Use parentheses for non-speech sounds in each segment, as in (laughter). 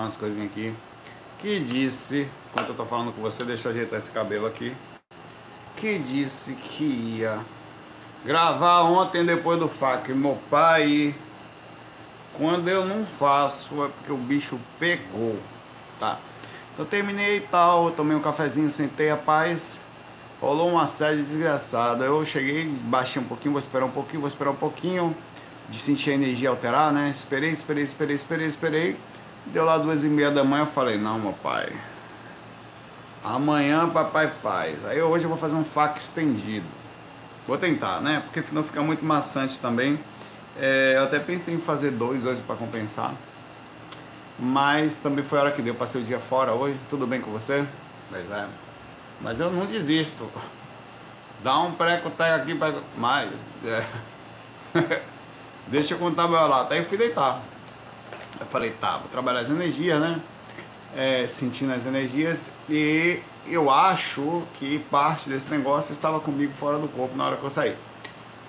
umas coisinhas aqui. Que disse, enquanto eu tô falando com você, deixa eu ajeitar esse cabelo aqui. Que disse que ia gravar ontem depois do FAC. Meu pai, quando eu não faço é porque o bicho pegou, tá? Eu terminei e tal, tomei um cafezinho, sentei a paz. Rolou uma série desgraçada. Eu cheguei, baixei um pouquinho, vou esperar um pouquinho, vou esperar um pouquinho. De sentir a energia alterar, né? Esperei, esperei, esperei, esperei, esperei. Deu lá duas e meia da manhã, eu falei, não, meu pai. Amanhã papai faz. Aí hoje eu vou fazer um fac estendido. Vou tentar, né? Porque senão fica muito maçante também. É, eu até pensei em fazer dois hoje para compensar. Mas também foi a hora que deu. Passei o dia fora hoje. Tudo bem com você? Pois é. Mas eu não desisto. (laughs) Dá um pré-coteco aqui para. Mais. É. (laughs) Deixa eu contar meu relato. Aí eu fui deitar. Eu falei, tá, vou trabalhar as energias, né? É, sentindo as energias. E eu acho que parte desse negócio estava comigo fora do corpo na hora que eu saí.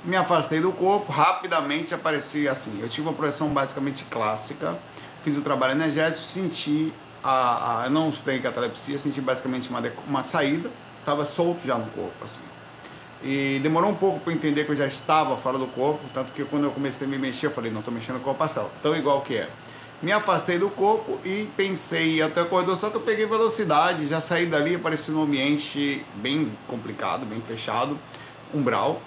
Me afastei do corpo, rapidamente apareci assim. Eu tive uma projeção basicamente clássica, fiz o trabalho energético, senti a, a não tenho catalepsia, senti basicamente uma, uma saída, estava solto já no corpo, assim. E demorou um pouco para entender que eu já estava fora do corpo, tanto que quando eu comecei a me mexer, eu falei, não estou mexendo com o astral, tão igual que é. Me afastei do corpo e pensei até o corredor, só que eu peguei velocidade, já saí dali, apareci num ambiente bem complicado, bem fechado, umbral,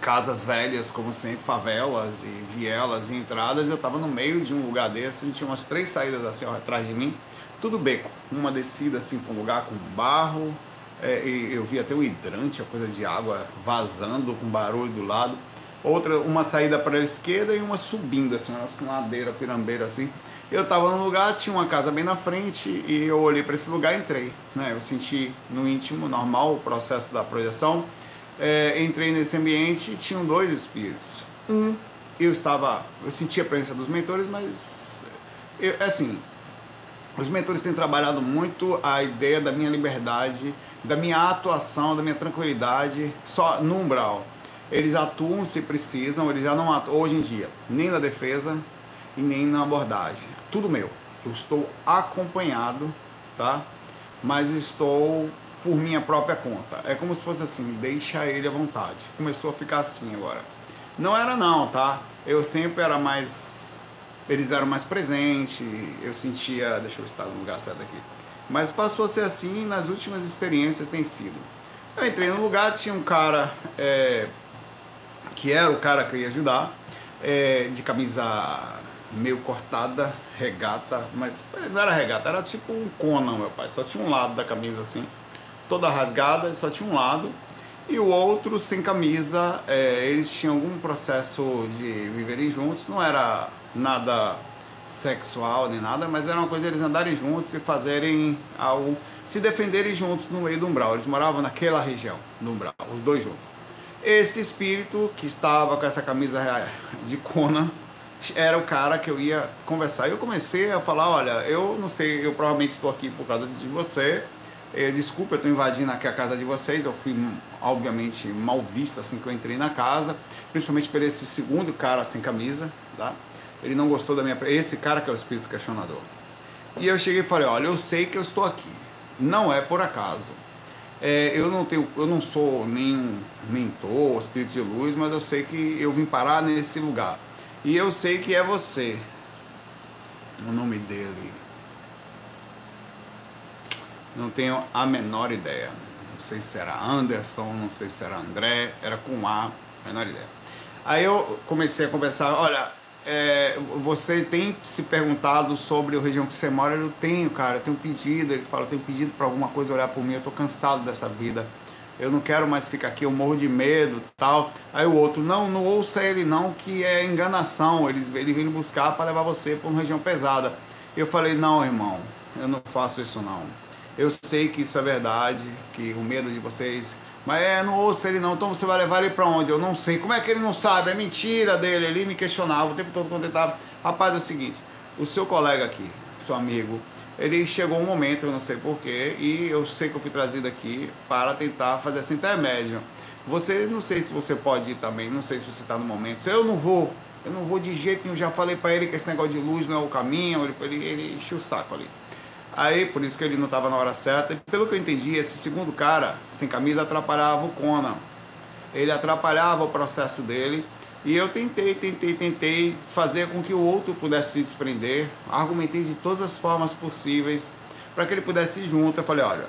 casas velhas, como sempre, favelas e vielas e entradas. Eu estava no meio de um lugar desse, tinha umas três saídas assim ó, atrás de mim, tudo beco, uma descida assim para um lugar com barro, é, eu vi até um hidrante, a coisa de água vazando com barulho do lado outra, uma saída para a esquerda e uma subindo, assim, uma ladeira, pirambeira, assim. Eu estava num lugar, tinha uma casa bem na frente e eu olhei para esse lugar e entrei, né? Eu senti no íntimo, normal, o processo da projeção. É, entrei nesse ambiente e tinham dois espíritos. Um, eu estava, eu senti a presença dos mentores, mas, eu, assim, os mentores têm trabalhado muito a ideia da minha liberdade, da minha atuação, da minha tranquilidade, só no umbral eles atuam se precisam, eles já não atuam hoje em dia, nem na defesa e nem na abordagem. Tudo meu. Eu estou acompanhado, tá? Mas estou por minha própria conta. É como se fosse assim, deixa ele à vontade. Começou a ficar assim agora. Não era não, tá? Eu sempre era mais eles eram mais presentes, eu sentia, deixa eu estar no lugar certo aqui. Mas passou a ser assim nas últimas experiências tem sido. Eu entrei no lugar, tinha um cara é, que era o cara que ia ajudar, é, de camisa meio cortada, regata, mas não era regata, era tipo um Conan, meu pai. Só tinha um lado da camisa assim, toda rasgada, só tinha um lado. E o outro sem camisa, é, eles tinham algum processo de viverem juntos, não era nada sexual nem nada, mas era uma coisa eles andarem juntos e fazerem algo, se defenderem juntos no meio do umbral. Eles moravam naquela região, no umbral, os dois juntos. Esse espírito que estava com essa camisa de Conan era o cara que eu ia conversar. Eu comecei a falar, olha, eu não sei, eu provavelmente estou aqui por causa de você. Eh, desculpa, eu estou invadindo aqui a casa de vocês. Eu fui, obviamente, mal visto assim que eu entrei na casa, principalmente por esse segundo cara sem camisa, tá? Ele não gostou da minha. Esse cara que é o espírito questionador. E eu cheguei e falei, olha, eu sei que eu estou aqui. Não é por acaso. É, eu não tenho, eu não sou nenhum mentor, espírito de luz, mas eu sei que eu vim parar nesse lugar. E eu sei que é você. O nome dele. Não tenho a menor ideia. Não sei se era Anderson, não sei se era André, era com A, menor ideia. Aí eu comecei a conversar, olha, é, você tem se perguntado sobre a região que você mora? Eu tenho, cara, eu tenho pedido. Ele fala, eu tenho pedido para alguma coisa olhar por mim, eu tô cansado dessa vida. Eu não quero mais ficar aqui, eu morro de medo tal. Aí o outro, não, não ouça ele não, que é enganação. Ele, ele vem buscar para levar você para uma região pesada. Eu falei, não, irmão, eu não faço isso não. Eu sei que isso é verdade, que o medo de vocês mas é, não ouço ele não, então você vai levar ele para onde? Eu não sei. Como é que ele não sabe? É mentira dele. Ele me questionava o tempo todo quando ele estava. Rapaz, é o seguinte: o seu colega aqui, seu amigo, ele chegou um momento, eu não sei porquê, e eu sei que eu fui trazido aqui para tentar fazer essa intermédia. Você, não sei se você pode ir também, não sei se você está no momento. Eu não vou, Eu não vou de jeito nenhum. Já falei para ele que esse negócio de luz não é o caminho. Ele, ele, ele encheu o saco ali. Aí, por isso que ele não estava na hora certa. E pelo que eu entendi, esse segundo cara, sem camisa, atrapalhava o Conan. Ele atrapalhava o processo dele. E eu tentei, tentei, tentei fazer com que o outro pudesse se desprender. Argumentei de todas as formas possíveis para que ele pudesse ir junto. Eu falei, olha,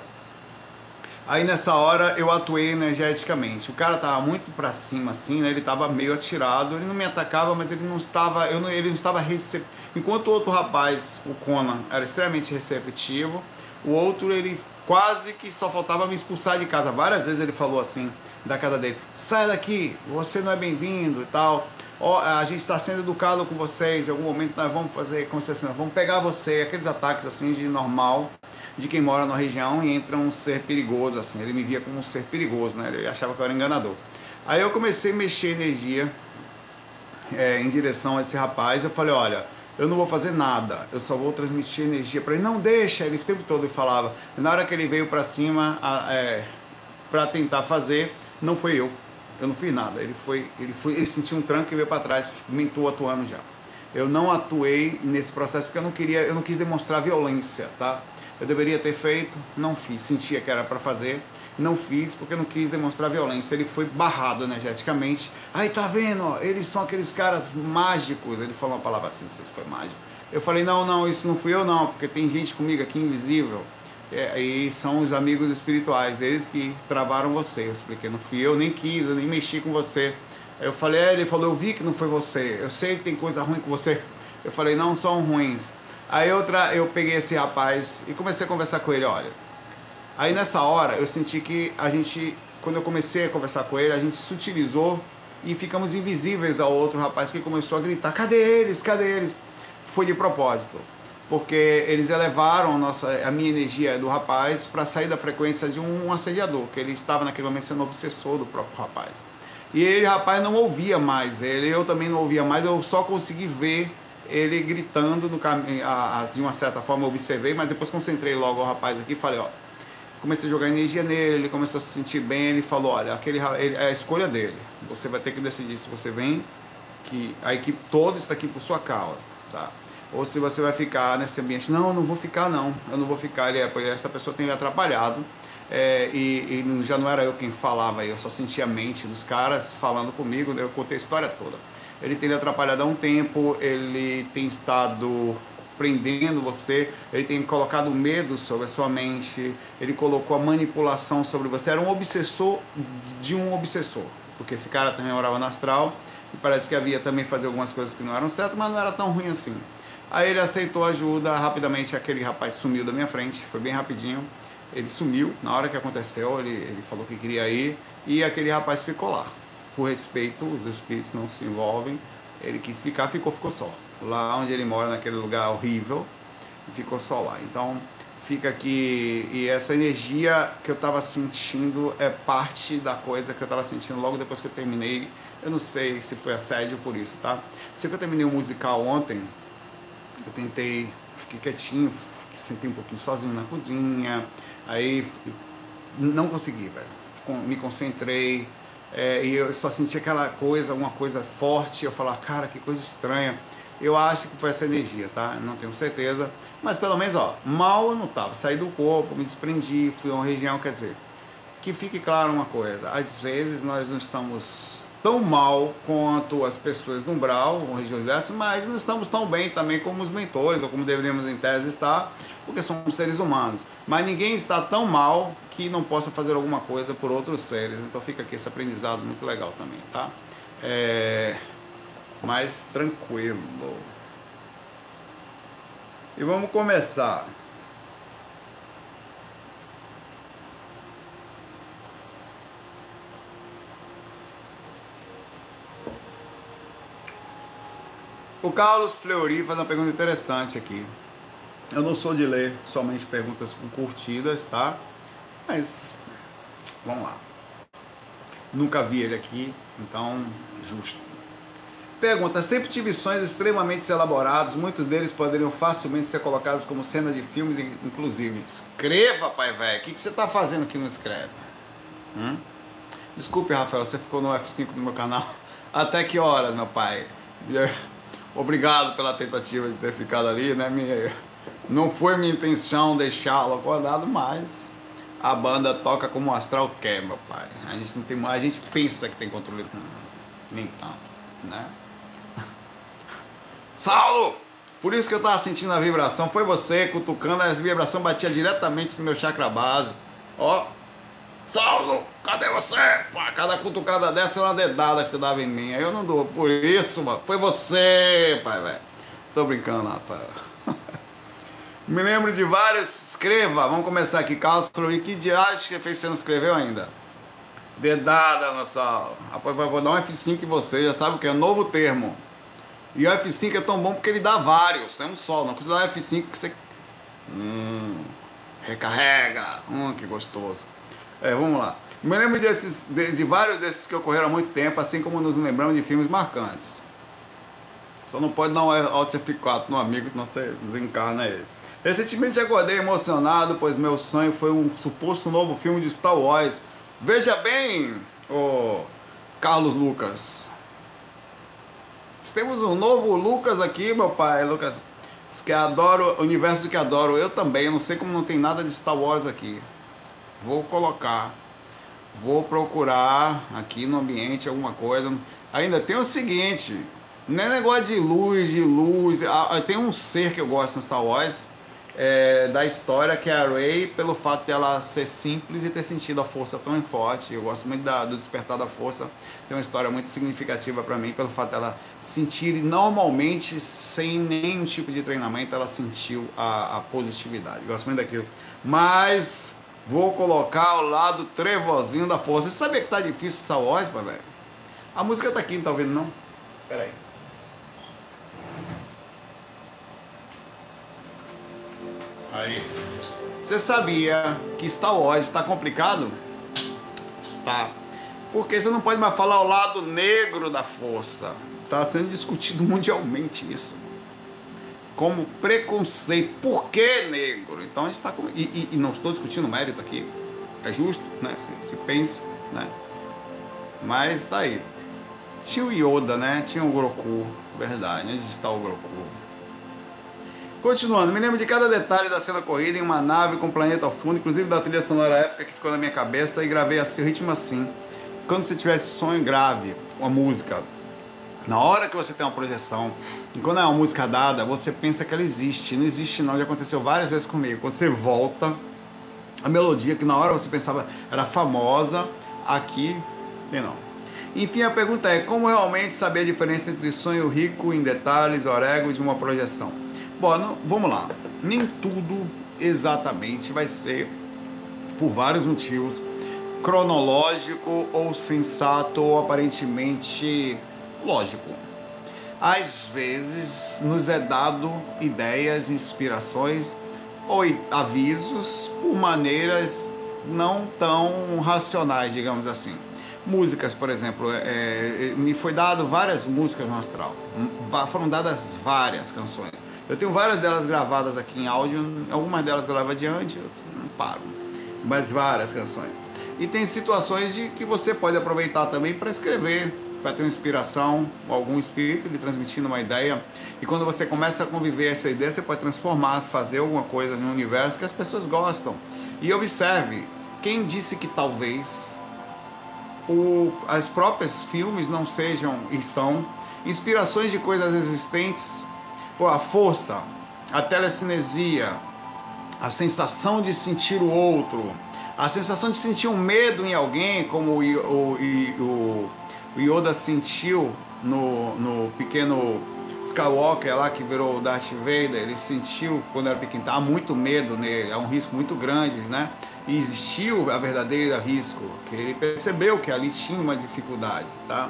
Aí nessa hora eu atuei energeticamente. O cara tava muito para cima assim, né? Ele tava meio atirado, ele não me atacava, mas ele não estava, eu não, ele não estava recep... enquanto o outro rapaz, o Conan, era extremamente receptivo, o outro ele quase que só faltava me expulsar de casa. Várias vezes ele falou assim da casa dele: "Sai daqui, você não é bem-vindo" e tal. Oh, a gente está sendo educado com vocês, em algum momento nós vamos fazer, se assim, vamos pegar você, aqueles ataques assim de normal de quem mora na região e entra um ser perigoso, assim. Ele me via como um ser perigoso, né? Ele achava que eu era enganador. Aí eu comecei a mexer energia é, em direção a esse rapaz. Eu falei, olha, eu não vou fazer nada, eu só vou transmitir energia para ele. Não deixa, ele o tempo todo falava. Na hora que ele veio para cima é, para tentar fazer, não foi eu. Eu não fiz nada. Ele foi, ele foi, ele sentiu um tranco e veio para trás, mentou atuando já. Eu não atuei nesse processo porque eu não queria, eu não quis demonstrar violência, tá? Eu deveria ter feito, não fiz. Sentia que era para fazer, não fiz porque não quis demonstrar violência. Ele foi barrado energeticamente. Aí tá vendo, eles são aqueles caras mágicos. Ele falou uma palavra assim, não sei se foi mágico. Eu falei, não, não, isso não fui eu não, porque tem gente comigo aqui invisível. É, e são os amigos espirituais, eles que travaram você. Eu expliquei, não fui eu, nem quis, eu nem mexi com você. Eu falei, é, ele falou, eu vi que não foi você. Eu sei que tem coisa ruim com você. Eu falei, não são ruins. Aí outra, eu peguei esse rapaz e comecei a conversar com ele, olha. Aí nessa hora eu senti que a gente, quando eu comecei a conversar com ele, a gente se utilizou e ficamos invisíveis ao outro rapaz que começou a gritar: cadê eles? Cadê eles? Foi de propósito, porque eles elevaram a, nossa, a minha energia do rapaz para sair da frequência de um assediador, que ele estava naquele momento sendo obsessor do próprio rapaz. E ele, rapaz, não ouvia mais ele, eu também não ouvia mais, eu só consegui ver ele gritando no caminho, de uma certa forma observei, mas depois concentrei logo o rapaz aqui e falei, ó, comecei a jogar energia nele, ele começou a se sentir bem, ele falou, olha, aquele ele, é a escolha dele. Você vai ter que decidir se você vem, que a equipe toda está aqui por sua causa, tá? Ou se você vai ficar nesse ambiente. Não, eu não vou ficar não. Eu não vou ficar. Ele é, essa pessoa tem me atrapalhado. É, e, e, já não era eu quem falava, eu só sentia a mente dos caras falando comigo, né? eu contei a história toda ele tem lhe atrapalhado há um tempo, ele tem estado prendendo você, ele tem colocado medo sobre a sua mente, ele colocou a manipulação sobre você, era um obsessor de um obsessor, porque esse cara também morava no astral e parece que havia também fazer algumas coisas que não eram certas, mas não era tão ruim assim. Aí ele aceitou ajuda, rapidamente aquele rapaz sumiu da minha frente, foi bem rapidinho, ele sumiu, na hora que aconteceu, ele, ele falou que queria ir e aquele rapaz ficou lá por respeito, os espíritos não se envolvem. Ele quis ficar, ficou, ficou só. Lá onde ele mora, naquele lugar horrível, ficou só lá. Então, fica aqui. E essa energia que eu estava sentindo é parte da coisa que eu estava sentindo logo depois que eu terminei. Eu não sei se foi assédio por isso, tá? Sei que eu terminei um musical ontem, eu tentei, fiquei quietinho, sentei um pouquinho sozinho na cozinha, aí não consegui, velho. Me concentrei, é, e eu só senti aquela coisa, uma coisa forte, eu falar, cara, que coisa estranha. Eu acho que foi essa energia, tá? Não tenho certeza. Mas pelo menos, ó, mal eu não tava. Saí do corpo, me desprendi, fui a uma região, quer dizer, que fique claro uma coisa, às vezes nós não estamos tão mal quanto as pessoas no umbral, ou regiões dessas, mas não estamos tão bem também como os mentores, ou como deveríamos em tese estar, porque somos seres humanos. Mas ninguém está tão mal que não possa fazer alguma coisa por outros seres. Então fica aqui esse aprendizado muito legal também, tá? É... Mais tranquilo. E vamos começar. O Carlos Fleury faz uma pergunta interessante aqui. Eu não sou de ler somente perguntas com curtidas, tá? Mas vamos lá. Nunca vi ele aqui, então justo. Pergunta: sempre tive sonhos extremamente elaborados, muitos deles poderiam facilmente ser colocados como cena de filme, inclusive. Escreva, pai velho. O que, que você está fazendo que não escreve? Hum? Desculpe, Rafael, você ficou no F5 do meu canal. (laughs) Até que horas, meu pai? (laughs) Obrigado pela tentativa de ter ficado ali, né? Não foi minha intenção deixá-lo acordado, mas a banda toca como o astral quer, meu pai. A gente não tem mais, a gente pensa que tem controle, nem tanto, né? (laughs) Saulo! Por isso que eu tava sentindo a vibração, foi você cutucando, a vibração batia diretamente no meu chakra base. Ó, Saulo, cadê você? Pá, cada cutucada dessa é uma dedada que você dava em mim. Eu não dou. Por isso, mano, foi você, pai, velho. Tô brincando, rapaz. (laughs) Me lembro de várias. Escreva, vamos começar aqui. Carlos falou: e que diacho que você não escreveu ainda? Dedada Saulo. Rapaz, vou dar um F5 em você, já sabe o que é? Novo termo. E o F5 é tão bom porque ele dá vários, é um só. Não precisa dar F5 que você. Hum, recarrega. Hum, que gostoso. É, vamos lá. Me lembro desses, de, de, vários desses que ocorreram há muito tempo, assim como nos lembramos de filmes marcantes. Só não pode dar um Alt F4 no amigo, senão você desencarna ele. Recentemente acordei emocionado, pois meu sonho foi um suposto novo filme de Star Wars. Veja bem, o Carlos Lucas. Temos um novo Lucas aqui, meu pai. Lucas, que adoro, universo que adoro. Eu também, não sei como não tem nada de Star Wars aqui. Vou colocar. Vou procurar aqui no ambiente alguma coisa. Ainda tem o seguinte, não é negócio de luz, de luz. Tem um ser que eu gosto no Star Wars, é, da história, que é a Rey, pelo fato de ela ser simples e ter sentido a força tão forte. Eu gosto muito da, do despertar da força. Tem uma história muito significativa para mim, pelo fato dela sentir, normalmente, sem nenhum tipo de treinamento, ela sentiu a, a positividade. Eu gosto muito daquilo. Mas Vou colocar o lado trevozinho da força. Você sabia que tá difícil essa voz, velho? A música tá aqui, não tá ouvindo não? Pera aí. Aí. Você sabia que Star Wars está complicado? Tá. Porque você não pode mais falar o lado negro da força. Tá sendo discutido (laughs) mundialmente isso como preconceito. Por que negro? Então a gente está com. E, e, e, não estou discutindo mérito aqui. É justo, né? Se, se pensa, né? Mas está aí. Tinha o Yoda, né? Tinha o Groku. Verdade, onde está o Groku? Continuando, me lembro de cada detalhe da cena corrida em uma nave com o planeta ao fundo, inclusive da trilha sonora época que ficou na minha cabeça e gravei assim, ritmo assim. Quando você tivesse sonho grave, uma música, na hora que você tem uma projeção, e quando é uma música dada, você pensa que ela existe. Não existe não, já aconteceu várias vezes comigo. Quando você volta, a melodia que na hora você pensava era famosa, aqui tem não. Enfim, a pergunta é: como realmente saber a diferença entre sonho rico em detalhes, orego de uma projeção? Bom, não, vamos lá. Nem tudo exatamente vai ser, por vários motivos, cronológico ou sensato ou aparentemente lógico. Às vezes nos é dado ideias, inspirações ou avisos por maneiras não tão racionais, digamos assim. Músicas, por exemplo, é, é, me foi dado várias músicas no astral. Foram dadas várias canções. Eu tenho várias delas gravadas aqui em áudio, algumas delas eu levo adiante, outras não paro. Mas várias canções. E tem situações de que você pode aproveitar também para escrever para ter uma inspiração, algum espírito lhe transmitindo uma ideia. E quando você começa a conviver essa ideia, você pode transformar, fazer alguma coisa no universo que as pessoas gostam. E observe, quem disse que talvez o, as próprias filmes não sejam e são inspirações de coisas existentes, por a força, a telecinesia, a sensação de sentir o outro, a sensação de sentir um medo em alguém, como o, o, o Yoda sentiu no, no pequeno Skywalker lá que virou o Darth Vader, ele sentiu quando era pequeno, há muito medo nele, é um risco muito grande, né? E existiu a verdadeira risco, que ele percebeu que ali tinha uma dificuldade, tá?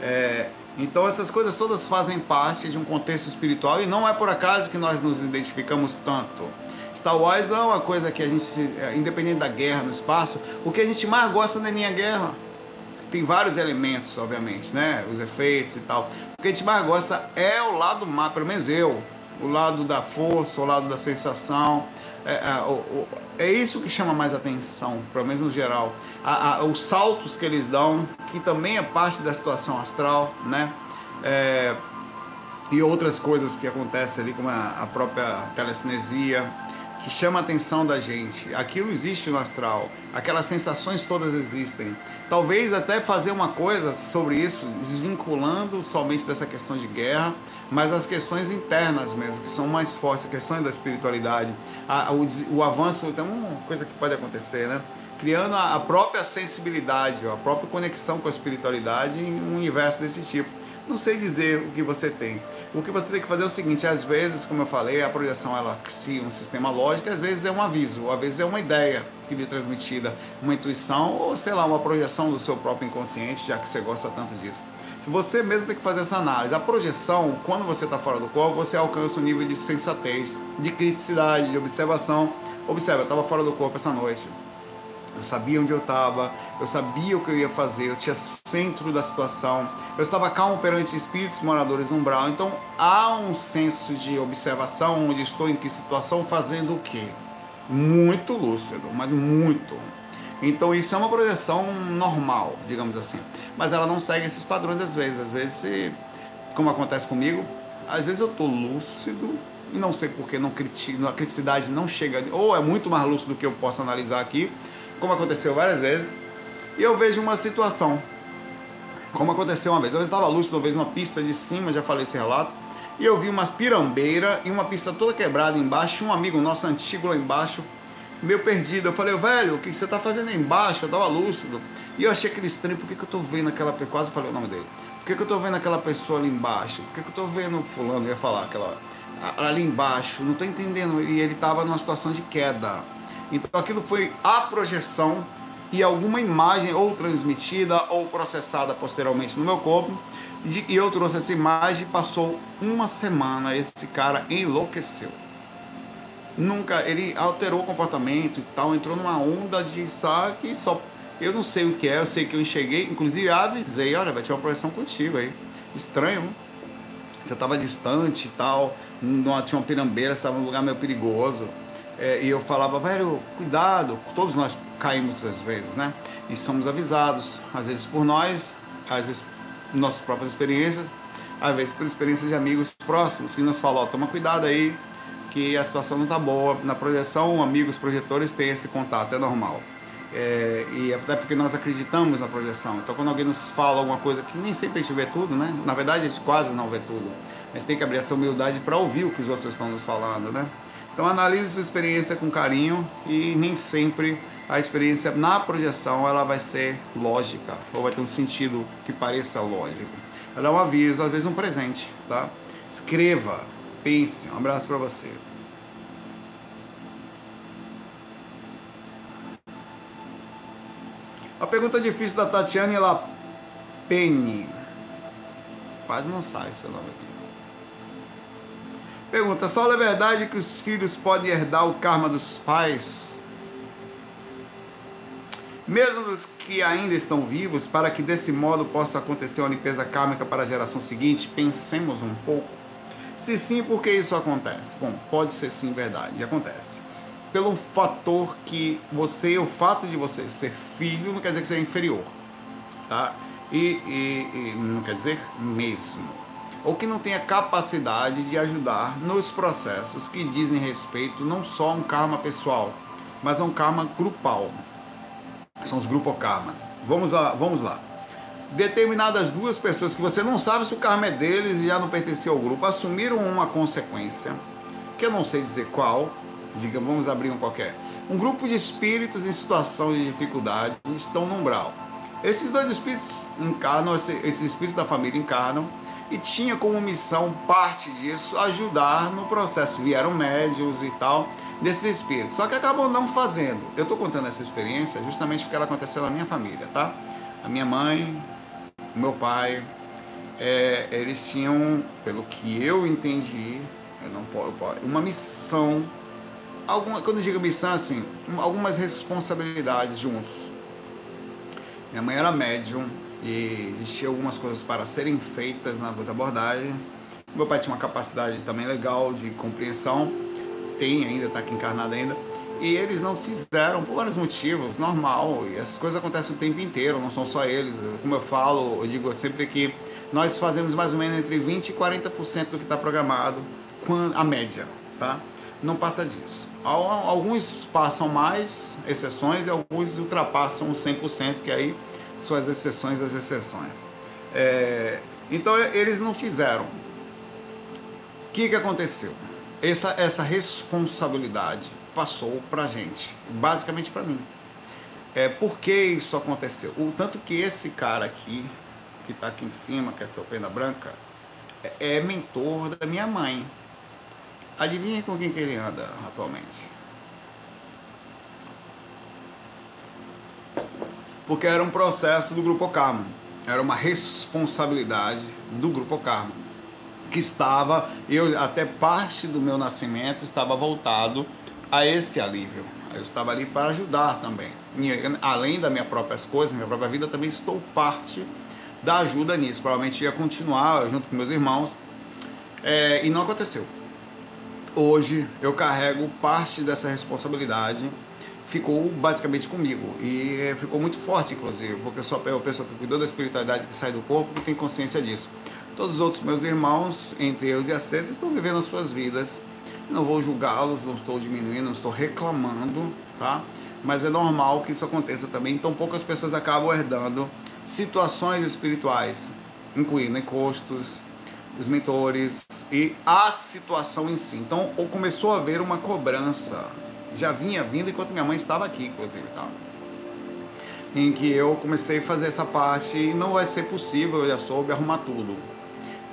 É, então essas coisas todas fazem parte de um contexto espiritual e não é por acaso que nós nos identificamos tanto. Star Wars não é uma coisa que a gente, independente da guerra no espaço, o que a gente mais gosta não é nem a guerra tem vários elementos, obviamente, né? Os efeitos e tal. O que a gente mais gosta é o lado má, pelo menos eu, o lado da força, o lado da sensação. É, é, é isso que chama mais atenção, pelo menos no geral. A, a, os saltos que eles dão, que também é parte da situação astral, né? É, e outras coisas que acontecem ali, como a, a própria telecinesia, que chama a atenção da gente. Aquilo existe no astral, aquelas sensações todas existem. Talvez até fazer uma coisa sobre isso, desvinculando somente dessa questão de guerra, mas as questões internas mesmo, que são mais fortes, a questão da espiritualidade, a, o, o, avanço, tem uma coisa que pode acontecer, né? Criando a, a própria sensibilidade, a própria conexão com a espiritualidade em um universo desse tipo. Não sei dizer o que você tem. O que você tem que fazer é o seguinte: às vezes, como eu falei, a projeção ela cria um sistema lógico, às vezes é um aviso, às vezes é uma ideia que lhe é transmitida, uma intuição ou sei lá, uma projeção do seu próprio inconsciente, já que você gosta tanto disso. Você mesmo tem que fazer essa análise. A projeção, quando você está fora do corpo, você alcança um nível de sensatez, de criticidade, de observação. Observa, eu estava fora do corpo essa noite. Eu sabia onde eu estava, eu sabia o que eu ia fazer, eu tinha centro da situação, eu estava calmo perante espíritos moradores no umbral. Então há um senso de observação onde estou em que situação, fazendo o quê? Muito lúcido, mas muito. Então isso é uma projeção normal, digamos assim. Mas ela não segue esses padrões às vezes. Às vezes, se, como acontece comigo, às vezes eu estou lúcido e não sei porque não critico, a criticidade não chega, ou é muito mais lúcido do que eu posso analisar aqui, como aconteceu várias vezes, e eu vejo uma situação, como aconteceu uma vez. Eu estava lúcido, uma vez, uma pista de cima, já falei esse relato, e eu vi uma pirambeira e uma pista toda quebrada embaixo, um amigo nosso antigo lá embaixo meio perdido. Eu falei, velho, o que você tá fazendo aí embaixo? Eu tava lúcido. E eu achei aquele estranho, por que, que eu tô vendo aquela pessoa? Quase falei o nome dele. Por que, que eu tô vendo aquela pessoa ali embaixo? Por que, que eu tô vendo fulano? Eu ia falar aquela hora. Ali embaixo, não tô entendendo. E ele tava numa situação de queda. Então aquilo foi a projeção e alguma imagem ou transmitida ou processada posteriormente no meu corpo. E eu trouxe essa imagem, passou uma semana, esse cara enlouqueceu nunca ele alterou o comportamento e tal, entrou numa onda de saque só eu não sei o que é, eu sei que eu enxerguei, inclusive avisei, olha, vai ter uma projeção contigo aí. Estranho, você estava distante e tal, não tinha uma pirambeira, estava num lugar meio perigoso. É, e eu falava, velho, cuidado, todos nós caímos às vezes, né? E somos avisados, às vezes por nós, às vezes nossas próprias experiências, às vezes por experiências de amigos próximos que nos falam, ó, toma cuidado aí, que a situação não está boa. Na projeção, amigos projetores têm esse contato, é normal. É, e até porque nós acreditamos na projeção. Então, quando alguém nos fala alguma coisa que nem sempre a gente vê tudo, né? Na verdade, a gente quase não vê tudo. A gente tem que abrir essa humildade para ouvir o que os outros estão nos falando, né? Então, analise sua experiência com carinho e nem sempre a experiência na projeção ela vai ser lógica ou vai ter um sentido que pareça lógico. Ela é um aviso, às vezes um presente, tá? Escreva, pense. Um abraço para você. A pergunta difícil da Tatiane Lapene. Quase não sai seu nome aqui. Pergunta: só é verdade que os filhos podem herdar o karma dos pais? Mesmo dos que ainda estão vivos, para que desse modo possa acontecer uma limpeza kármica para a geração seguinte? Pensemos um pouco. Se sim, por que isso acontece? Bom, pode ser sim verdade, acontece pelo fator que você, o fato de você ser filho, não quer dizer que você é inferior, tá? E, e, e não quer dizer mesmo. Ou que não tenha capacidade de ajudar nos processos que dizem respeito não só a um karma pessoal, mas a um karma grupal. São os grupokarmas. Vamos lá, vamos lá. Determinadas duas pessoas que você não sabe se o karma é deles e já não pertenceu ao grupo, assumiram uma consequência, que eu não sei dizer qual, digamos, vamos abrir um qualquer. Um grupo de espíritos em situação de dificuldade estão no umbral. Esses dois espíritos encarnam, esses espíritos da família encarnam e tinha como missão, parte disso, ajudar no processo. Vieram médios e tal desses espíritos. Só que acabam não fazendo. Eu estou contando essa experiência justamente porque ela aconteceu na minha família, tá? A minha mãe, o meu pai, é, eles tinham, pelo que eu entendi, eu não posso, uma missão alguma, quando eu digo missão, assim, algumas responsabilidades juntos. Minha mãe era médium e existiam algumas coisas para serem feitas nas abordagens. Meu pai tinha uma capacidade também legal de compreensão, tem ainda, está aqui encarnado ainda. E eles não fizeram por vários motivos, normal. E essas coisas acontecem o tempo inteiro, não são só eles. Como eu falo, eu digo sempre que nós fazemos mais ou menos entre 20% e 40% do que está programado, a média, tá? Não passa disso. Alguns passam mais exceções e alguns ultrapassam os 100%, que aí são as exceções das exceções. É, então eles não fizeram. O que, que aconteceu? Essa, essa responsabilidade passou para gente, basicamente para mim. É, por que isso aconteceu? O tanto que esse cara aqui, que está aqui em cima, que é seu pena branca, é, é mentor da minha mãe. Adivinha com quem que ele anda atualmente? Porque era um processo do Grupo Karma. Era uma responsabilidade do Grupo Karma. Que estava, eu até parte do meu nascimento estava voltado a esse alívio. Eu estava ali para ajudar também. Além das minhas próprias coisas, minha própria vida, também estou parte da ajuda nisso. Provavelmente ia continuar junto com meus irmãos. É, e não aconteceu hoje eu carrego parte dessa responsabilidade ficou basicamente comigo. E ficou muito forte inclusive porque eu sou a pessoa que cuidou da espiritualidade que sai do corpo e tem consciência disso. Todos os outros meus irmãos entre eu e as seres estão vivendo as suas vidas. Não vou julgá-los não estou diminuindo não estou reclamando tá? Mas é normal que isso aconteça também. Então poucas pessoas acabam herdando situações espirituais incluindo encostos os mentores e a situação em si. Então começou a haver uma cobrança. Já vinha vindo enquanto minha mãe estava aqui, inclusive, tá? Em que eu comecei a fazer essa parte e não vai ser possível, eu já soube arrumar tudo.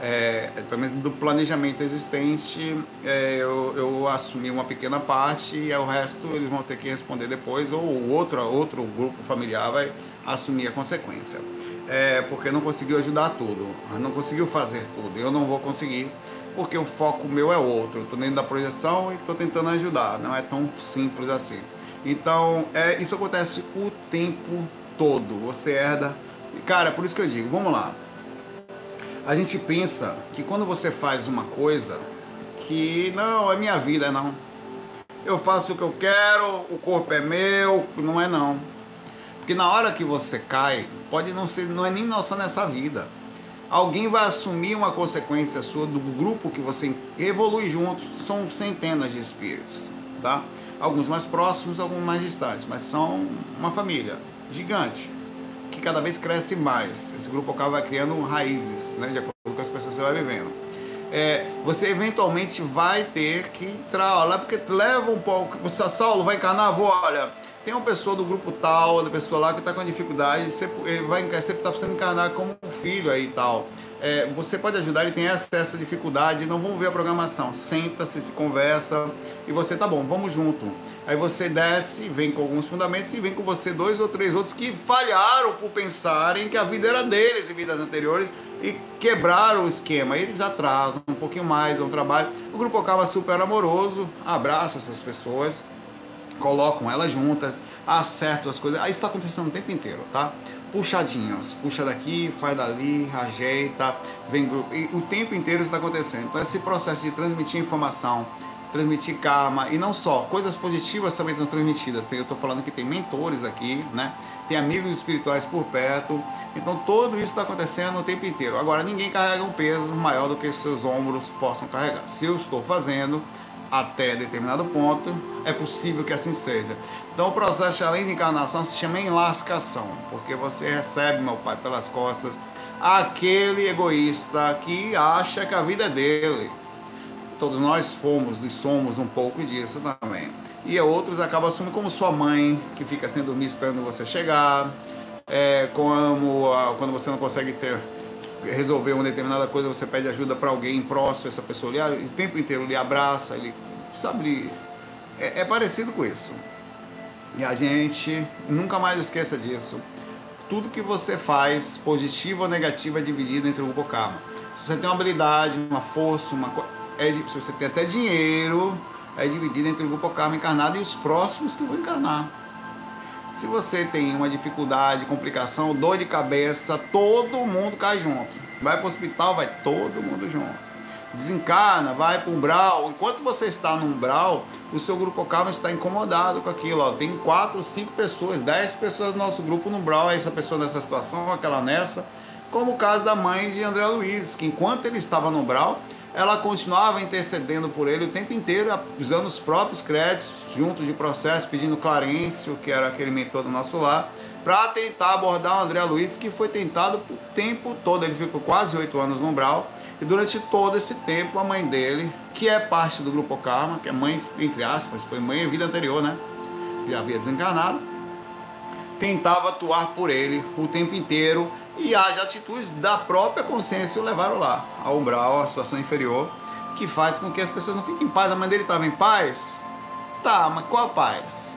É, pelo menos do planejamento existente, é, eu, eu, assumi uma pequena parte e o resto eles vão ter que responder depois, ou outro, outro grupo familiar vai assumir a consequência é, porque não conseguiu ajudar tudo, não conseguiu fazer tudo. Eu não vou conseguir porque o foco meu é outro. Estou dentro da projeção e estou tentando ajudar. Não é tão simples assim. Então, é, isso acontece o tempo todo. Você herda. Cara, por isso que eu digo, vamos lá. A gente pensa que quando você faz uma coisa que não, é minha vida, não. Eu faço o que eu quero, o corpo é meu, não é não. Porque na hora que você cai, pode não ser, não é nem nossa nessa vida. Alguém vai assumir uma consequência sua do grupo que você evolui juntos. São centenas de espíritos, tá? Alguns mais próximos, alguns mais distantes, mas são uma família gigante que cada vez cresce mais. Esse grupo acaba criando raízes, né, de acordo com as pessoas que você vai vivendo. É, você eventualmente vai ter que entrar lá, porque leva um pouco. Você, Saulo, vai encarnar? Vou, olha tem uma pessoa do grupo tal, da pessoa lá que está com dificuldade, ele vai sempre está precisando encarnar como um filho aí e tal. É, você pode ajudar, ele tem acesso à dificuldade, não vamos ver a programação. Senta-se, se conversa e você tá bom, vamos junto. Aí você desce, vem com alguns fundamentos e vem com você dois ou três outros que falharam por pensarem que a vida era deles em vidas anteriores e quebraram o esquema. Eles atrasam um pouquinho mais, dão trabalho. O grupo acaba super amoroso, abraça essas pessoas colocam elas juntas, acertam as coisas. Aí está acontecendo o tempo inteiro, tá? Puxadinhas, puxa daqui, faz dali, ajeita, vem e o tempo inteiro está acontecendo. Então esse processo de transmitir informação, transmitir karma e não só, coisas positivas também estão transmitidas. Eu estou falando que tem mentores aqui, né? Tem amigos espirituais por perto. Então tudo isso está acontecendo o tempo inteiro. Agora ninguém carrega um peso maior do que seus ombros possam carregar. Se eu estou fazendo, até determinado ponto, é possível que assim seja. Então o processo além de encarnação se chama enlascação, porque você recebe, meu pai, pelas costas, aquele egoísta que acha que a vida é dele. Todos nós fomos e somos um pouco disso também. E outros acabam assumindo como sua mãe, que fica sem dormir esperando você chegar, é, como quando você não consegue ter resolver uma determinada coisa, você pede ajuda para alguém próximo, essa pessoa ali, o tempo inteiro lhe abraça, ele sabe, é, é parecido com isso. E a gente nunca mais esqueça disso. Tudo que você faz, positivo ou negativo, é dividido entre o grupo karma. Se você tem uma habilidade, uma força, uma é, se você tem até dinheiro, é dividido entre o grupo karma encarnado e os próximos que vão encarnar. Se você tem uma dificuldade, complicação, dor de cabeça, todo mundo cai junto. Vai para o hospital, vai todo mundo junto. Desencarna, vai para o umbral. Enquanto você está no umbral, o seu grupo calma está incomodado com aquilo. Ó. Tem quatro, cinco pessoas, dez pessoas do nosso grupo no umbral. Essa pessoa nessa situação, aquela nessa. como o caso da mãe de André Luiz, que enquanto ele estava no Brau, ela continuava intercedendo por ele o tempo inteiro, usando os próprios créditos, junto de processo, pedindo Clarencio, que era aquele mentor do nosso lar, para tentar abordar o André Luiz, que foi tentado o tempo todo. Ele ficou quase oito anos no Brau, e durante todo esse tempo, a mãe dele, que é parte do Grupo Karma, que é mãe, entre aspas, foi mãe em vida anterior, né? Já havia desencarnado, tentava atuar por ele o tempo inteiro e as atitudes da própria consciência o levaram lá, ao umbral, à situação inferior, que faz com que as pessoas não fiquem em paz. A mãe dele estava em paz? Tá, mas qual paz?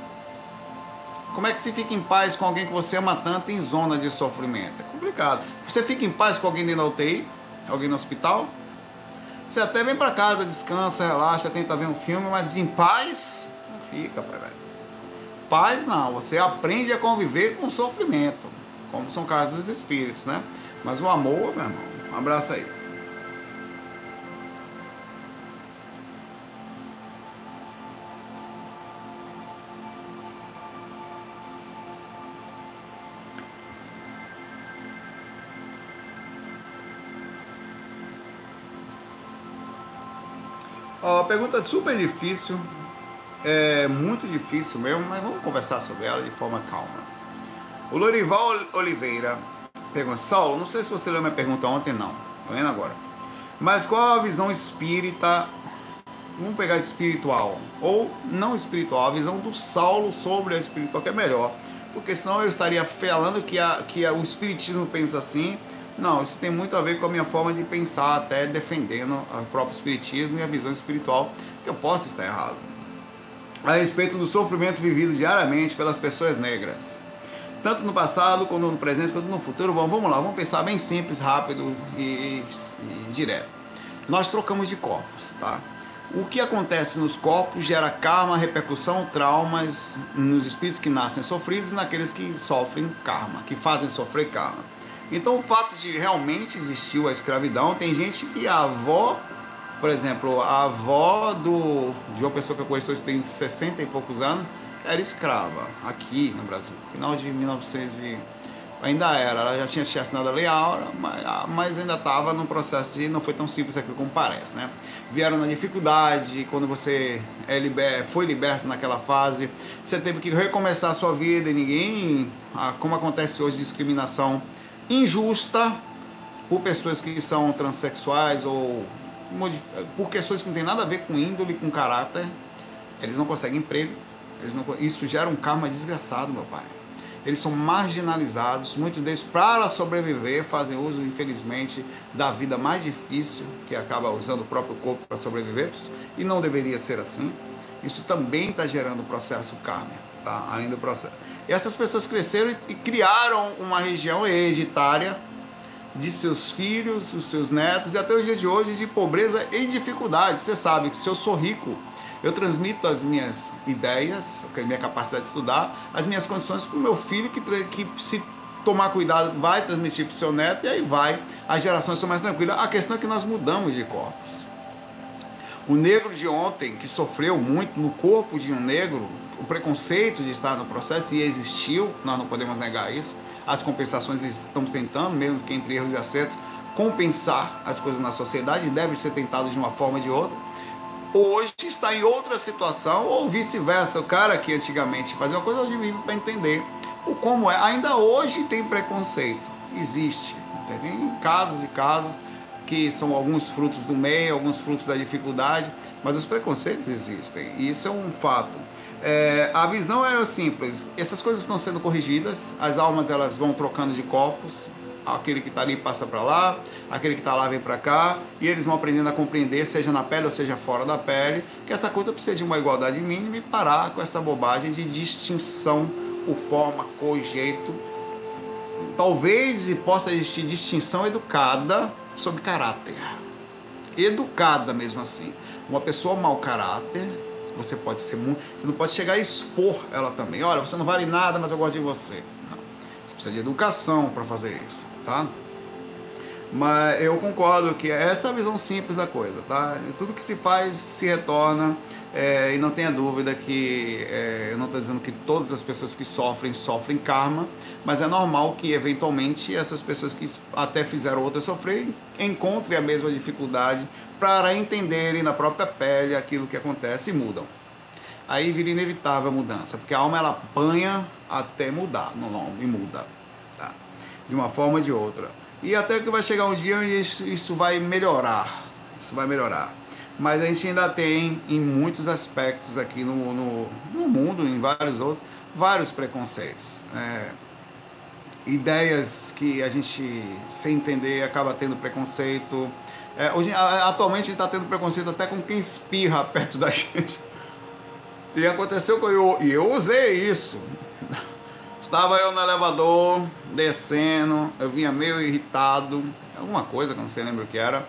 Como é que se fica em paz com alguém que você ama tanto em zona de sofrimento? É complicado. Você fica em paz com alguém dentro da UTI? Alguém no hospital? Você até vem para casa, descansa, relaxa, tenta ver um filme, mas em paz? Não fica, pai. Paz não, você aprende a conviver com o sofrimento como são casos dos espíritos, né? Mas o amor, meu irmão, um abraço aí. Ó, pergunta super difícil, é muito difícil mesmo, mas vamos conversar sobre ela de forma calma. O Lorival Oliveira pergunta: Saulo, não sei se você leu minha pergunta ontem, não. Tô lendo agora. Mas qual a visão espírita? Vamos pegar espiritual ou não espiritual, a visão do Saulo sobre a espiritual, que é melhor. Porque senão eu estaria falando que, a, que a, o espiritismo pensa assim. Não, isso tem muito a ver com a minha forma de pensar, até defendendo o próprio espiritismo e a visão espiritual, que eu posso estar errado. A respeito do sofrimento vivido diariamente pelas pessoas negras tanto no passado, quanto no presente, quanto no futuro. Bom, vamos lá, vamos pensar bem simples, rápido e, e, direto. Nós trocamos de corpos, tá? O que acontece nos corpos gera karma, repercussão, traumas nos espíritos que nascem sofridos e naqueles que sofrem karma, que fazem sofrer karma. Então, o fato de realmente existir a escravidão, tem gente que a avó, por exemplo, a avó do, de uma pessoa que eu conheço, tem 60 e poucos anos, era escrava aqui no Brasil. Final de 1900 e... ainda era, ela já tinha, assinado a Lei mas, mas ainda estava no processo de não foi tão simples aqui como parece, né? Vieram na dificuldade, quando você é liber, foi liberto naquela fase, você teve que recomeçar a sua vida e ninguém, como acontece hoje, discriminação injusta por pessoas que são transexuais ou por questões que não tem nada a ver com índole, com caráter, eles não conseguem emprego, não, isso gera um karma desgraçado, meu pai. Eles são marginalizados, muitos deles, para sobreviver, fazem uso, infelizmente, da vida mais difícil, que acaba usando o próprio corpo para sobreviver, e não deveria ser assim. Isso também está gerando o processo kármico, tá? além do processo. E essas pessoas cresceram e criaram uma região hereditária de seus filhos, os seus netos, e até o dia de hoje de pobreza e dificuldade. Você sabe que se eu sou rico, eu transmito as minhas ideias, a minha capacidade de estudar, as minhas condições para o meu filho, que, que se tomar cuidado vai transmitir para o seu neto e aí vai. As gerações são mais tranquilas. A questão é que nós mudamos de corpos. O negro de ontem, que sofreu muito no corpo de um negro, o preconceito de estar no processo e existiu, nós não podemos negar isso. As compensações estamos tentando, mesmo que entre erros e acertos, compensar as coisas na sociedade, deve ser tentado de uma forma ou de outra hoje está em outra situação, ou vice-versa. O cara que antigamente fazia uma coisa, hoje vive para entender o como é. Ainda hoje tem preconceito, existe. Tem casos e casos que são alguns frutos do meio, alguns frutos da dificuldade, mas os preconceitos existem, e isso é um fato. É, a visão é simples, essas coisas estão sendo corrigidas, as almas elas vão trocando de corpos, aquele que está ali passa para lá, aquele que está lá vem para cá, e eles vão aprendendo a compreender, seja na pele ou seja fora da pele, que essa coisa precisa de uma igualdade mínima e parar com essa bobagem de distinção por forma, cor, jeito. Talvez possa existir distinção educada sobre caráter. Educada mesmo assim. Uma pessoa mau caráter, você pode ser muito. Você não pode chegar a expor ela também. Olha, você não vale nada, mas eu gosto de você. Não. Você precisa de educação para fazer isso tá? Mas eu concordo que essa é a visão simples da coisa, tá? Tudo que se faz se retorna é, e não tenha dúvida que é, eu não estou dizendo que todas as pessoas que sofrem sofrem karma, mas é normal que eventualmente essas pessoas que até fizeram outras sofrer encontrem a mesma dificuldade para entenderem na própria pele aquilo que acontece e mudam. Aí vira inevitável a mudança, porque a alma ela apanha até mudar no longo e muda? De uma forma ou de outra. E até que vai chegar um dia e isso, isso vai melhorar. Isso vai melhorar. Mas a gente ainda tem, em muitos aspectos aqui no, no, no mundo, em vários outros, vários preconceitos. É, ideias que a gente, sem entender, acaba tendo preconceito. É, hoje, atualmente a gente está tendo preconceito até com quem espirra (laughs) perto da gente. E aconteceu com eu, eu usei isso. Estava eu no elevador, descendo, eu vinha meio irritado, alguma coisa que eu não sei lembro o que era.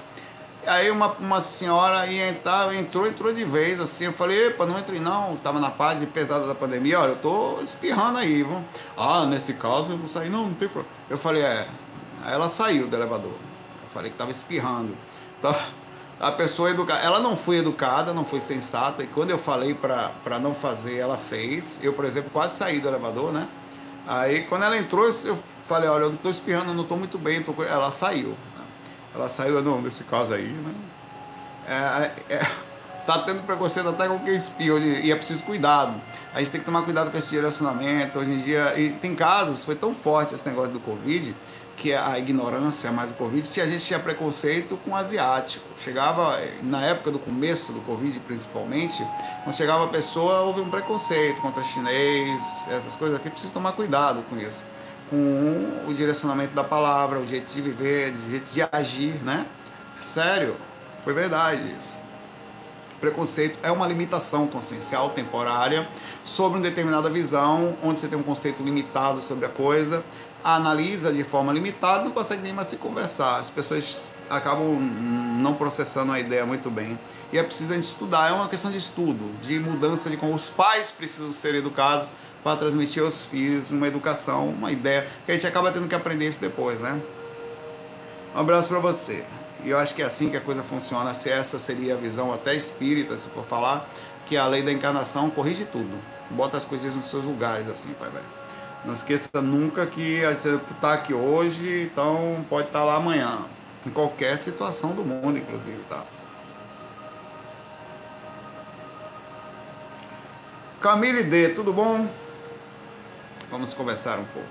Aí uma, uma senhora ia entrar, entrou, entrou de vez, assim, eu falei, epa, não entrei não, estava na fase pesada da pandemia, olha, eu tô espirrando aí, vamos. Ah, nesse caso eu vou sair, não, não tem problema. Eu falei, é, aí ela saiu do elevador. Eu falei que estava espirrando. Então, a pessoa educada, ela não foi educada, não foi sensata, e quando eu falei para não fazer, ela fez. Eu, por exemplo, quase saí do elevador, né? Aí quando ela entrou, eu falei, olha, eu não tô espirrando, não tô muito bem. Tô... Ela saiu. Né? Ela saiu, não, nesse caso aí, né? É, é, (laughs) tá tendo preconceito até com quem espirra, e é preciso cuidado. A gente tem que tomar cuidado com esse direcionamento. Hoje em dia, e tem casos, foi tão forte esse negócio do Covid, que a ignorância mais o Covid, a gente tinha preconceito com asiático. Chegava, na época do começo do Covid principalmente, quando chegava a pessoa, houve um preconceito contra chinês, essas coisas aqui, precisa tomar cuidado com isso. Com o direcionamento da palavra, o jeito de viver, o jeito de agir, né? Sério, foi verdade isso. Preconceito é uma limitação consciencial temporária sobre uma determinada visão, onde você tem um conceito limitado sobre a coisa analisa de forma limitada, não consegue nem mais se conversar. As pessoas acabam não processando a ideia muito bem. E é preciso a gente estudar, é uma questão de estudo, de mudança de como os pais precisam ser educados para transmitir aos filhos uma educação, uma ideia, que a gente acaba tendo que aprender isso depois, né? Um abraço para você. E eu acho que é assim que a coisa funciona, se essa seria a visão até espírita, se for falar, que a lei da encarnação corrige tudo. Bota as coisas nos seus lugares assim, pai velho. Não esqueça nunca que você está aqui hoje, então pode estar tá lá amanhã. Em qualquer situação do mundo, inclusive, tá? Camille D, tudo bom? Vamos conversar um pouco.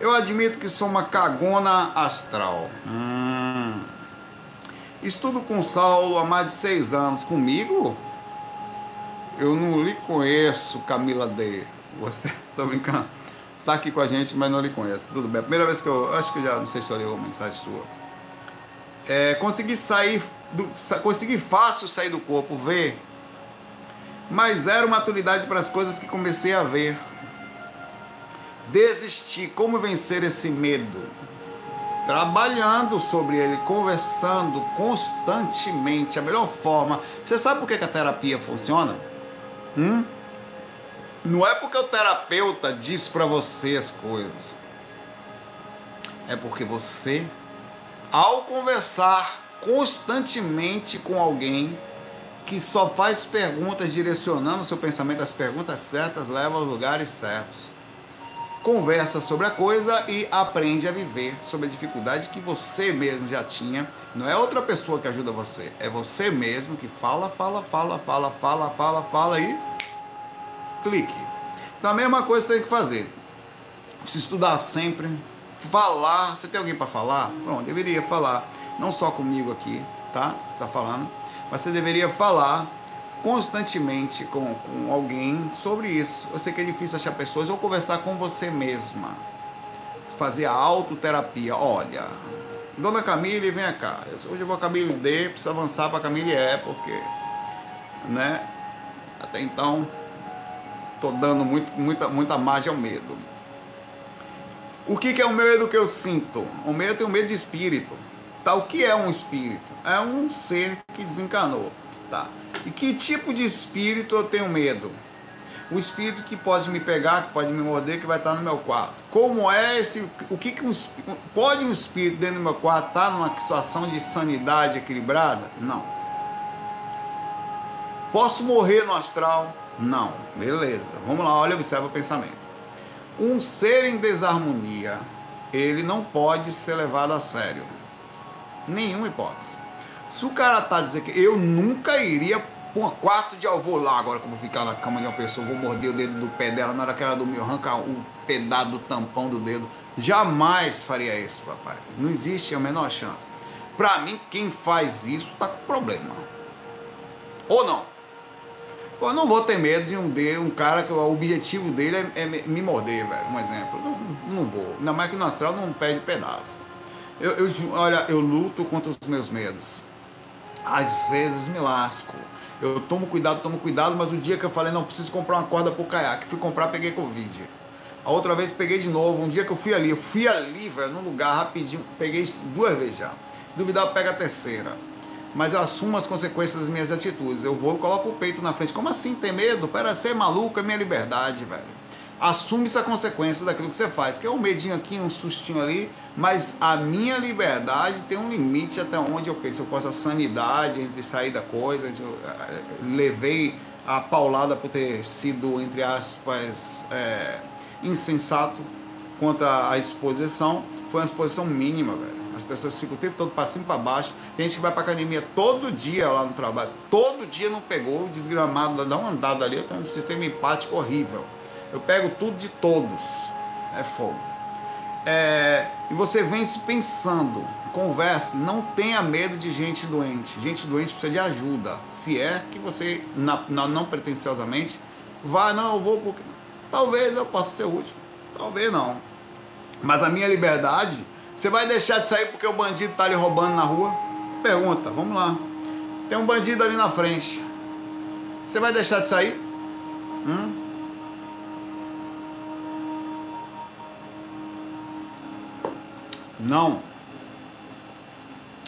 Eu admito que sou uma cagona astral. Hum. Estudo com Saulo há mais de seis anos. Comigo? Eu não lhe conheço, Camila D. Você. (laughs) Tô brincando está aqui com a gente, mas não lhe conhece. Tudo bem. Primeira vez que eu. Acho que já não sei se eu li uma mensagem sua. É, consegui sair. Do, consegui fácil sair do corpo, ver. Mas zero maturidade para as coisas que comecei a ver. Desistir. Como vencer esse medo? Trabalhando sobre ele, conversando constantemente, a melhor forma. Você sabe por que a terapia funciona? Hum? Não é porque o terapeuta diz para você as coisas. É porque você, ao conversar constantemente com alguém que só faz perguntas direcionando seu pensamento às perguntas certas, leva aos lugares certos. Conversa sobre a coisa e aprende a viver sobre a dificuldade que você mesmo já tinha. Não é outra pessoa que ajuda você, é você mesmo que fala, fala, fala, fala, fala, fala, fala e clique. Então a mesma coisa você tem que fazer. Se estudar sempre, falar. Você tem alguém para falar? Pronto, deveria falar. Não só comigo aqui, tá? Você está falando. Mas você deveria falar constantemente com, com alguém sobre isso. Eu sei que é difícil achar pessoas ou conversar com você mesma. Fazer a autoterapia. Olha, Dona Camille, vem cá. Hoje eu vou a Camille D, precisa avançar para Camille E, porque, né? Até então Estou dando muito, muita, muita margem ao medo. O que, que é o medo que eu sinto? O medo tem o medo de espírito. Tá? O que é um espírito? É um ser que desencanou. Tá? E que tipo de espírito eu tenho medo? o espírito que pode me pegar, que pode me morder, que vai estar no meu quarto. Como é esse. O que, que um, pode um espírito dentro do meu quarto estar numa situação de sanidade equilibrada? Não. Posso morrer no astral? Não. Beleza. Vamos lá, olha, observa o pensamento. Um ser em desarmonia, ele não pode ser levado a sério. Nenhuma hipótese. Se o cara tá dizendo que eu nunca iria um quarto de avô lá agora que eu vou ficar na cama de uma pessoa, vou morder o dedo do pé dela na hora que ela dormir, arrancar um pedaço do tampão do dedo. Jamais faria isso, papai. Não existe a menor chance. Pra mim, quem faz isso tá com problema. Ou não? Eu não vou ter medo de um, de um cara que o objetivo dele é, é me morder, velho. Um exemplo. Não, não vou. Ainda mais que no astral não perde pedaço. Eu, eu, olha, eu luto contra os meus medos. Às vezes me lasco eu tomo cuidado, tomo cuidado, mas o dia que eu falei, não, preciso comprar uma corda pro caiaque, fui comprar, peguei Covid. A outra vez peguei de novo, um dia que eu fui ali, eu fui ali, velho, num lugar rapidinho, peguei duas vezes já. Se duvidar, pega a terceira. Mas eu assumo as consequências das minhas atitudes. Eu vou e coloco o peito na frente. Como assim ter medo? Pera, ser maluco é minha liberdade, velho assume-se a consequência daquilo que você faz, que é um medinho aqui, um sustinho ali, mas a minha liberdade tem um limite até onde eu penso. Eu posso a sanidade entre sair da coisa, eu eh, levei a paulada por ter sido, entre aspas, é, insensato quanto à exposição. Foi uma exposição mínima, velho. As pessoas ficam o tempo todo para cima para baixo. Tem gente que vai para academia todo dia lá no trabalho. Todo dia não pegou, desgramado, dá uma andada ali, tem um sistema empático horrível. Eu pego tudo de todos. É fogo. É, e você vem se pensando, converse, não tenha medo de gente doente. Gente doente precisa de ajuda. Se é que você, na, na, não pretensiosamente, vai, não, eu vou porque. Talvez eu possa ser útil, talvez não. Mas a minha liberdade, você vai deixar de sair porque o bandido está ali roubando na rua? Pergunta, vamos lá. Tem um bandido ali na frente. Você vai deixar de sair? Hum? Não.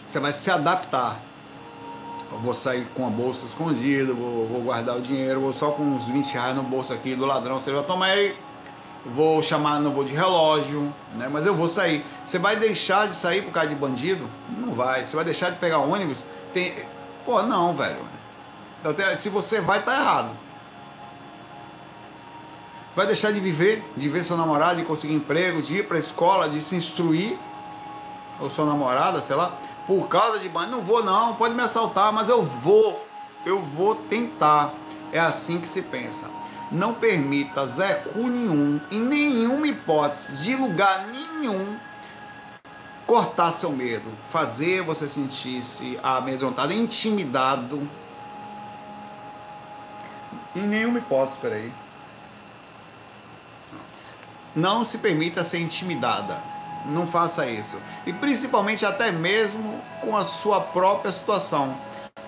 Você vai se adaptar. Eu vou sair com a bolsa escondida, vou, vou, guardar o dinheiro, vou só com uns 20 reais no bolso aqui do ladrão. Você vai tomar aí, vou chamar, não vou de relógio, né? Mas eu vou sair. Você vai deixar de sair por causa de bandido? Não vai. Você vai deixar de pegar ônibus? Tem... Pô, não, velho. Então, se você vai, tá errado. Vai deixar de viver, de ver seu namorado, de conseguir emprego, de ir para a escola, de se instruir ou sua namorada, sei lá, por causa de banho, não vou não, pode me assaltar, mas eu vou, eu vou tentar. É assim que se pensa. Não permita Zecu nenhum, em nenhuma hipótese, de lugar nenhum, cortar seu medo, fazer você sentir-se amedrontado, intimidado. Em nenhuma hipótese, peraí. Não se permita ser intimidada não faça isso. E principalmente até mesmo com a sua própria situação.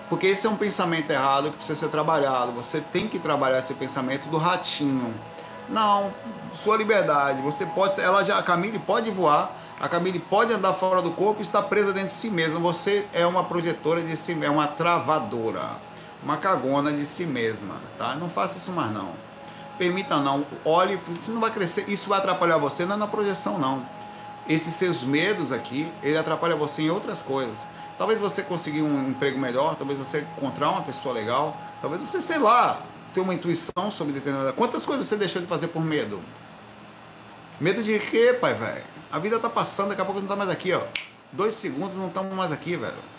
Porque esse é um pensamento errado que precisa ser trabalhado. Você tem que trabalhar esse pensamento do ratinho. Não, sua liberdade. Você pode, ela já, a Camille pode voar, a Camille pode andar fora do corpo e está presa dentro de si mesma. Você é uma projetora de si, é uma travadora, uma cagona de si mesma, tá? Não faça isso mais não. Permita não. Olhe, isso não vai crescer, isso vai atrapalhar você, não é na projeção não esses seus medos aqui, ele atrapalha você em outras coisas. Talvez você conseguir um emprego melhor, talvez você encontrar uma pessoa legal, talvez você, sei lá, ter uma intuição sobre determinada. Quantas coisas você deixou de fazer por medo? Medo de quê, pai, velho? A vida tá passando, daqui a pouco não tá mais aqui, ó. Dois segundos não estamos mais aqui, velho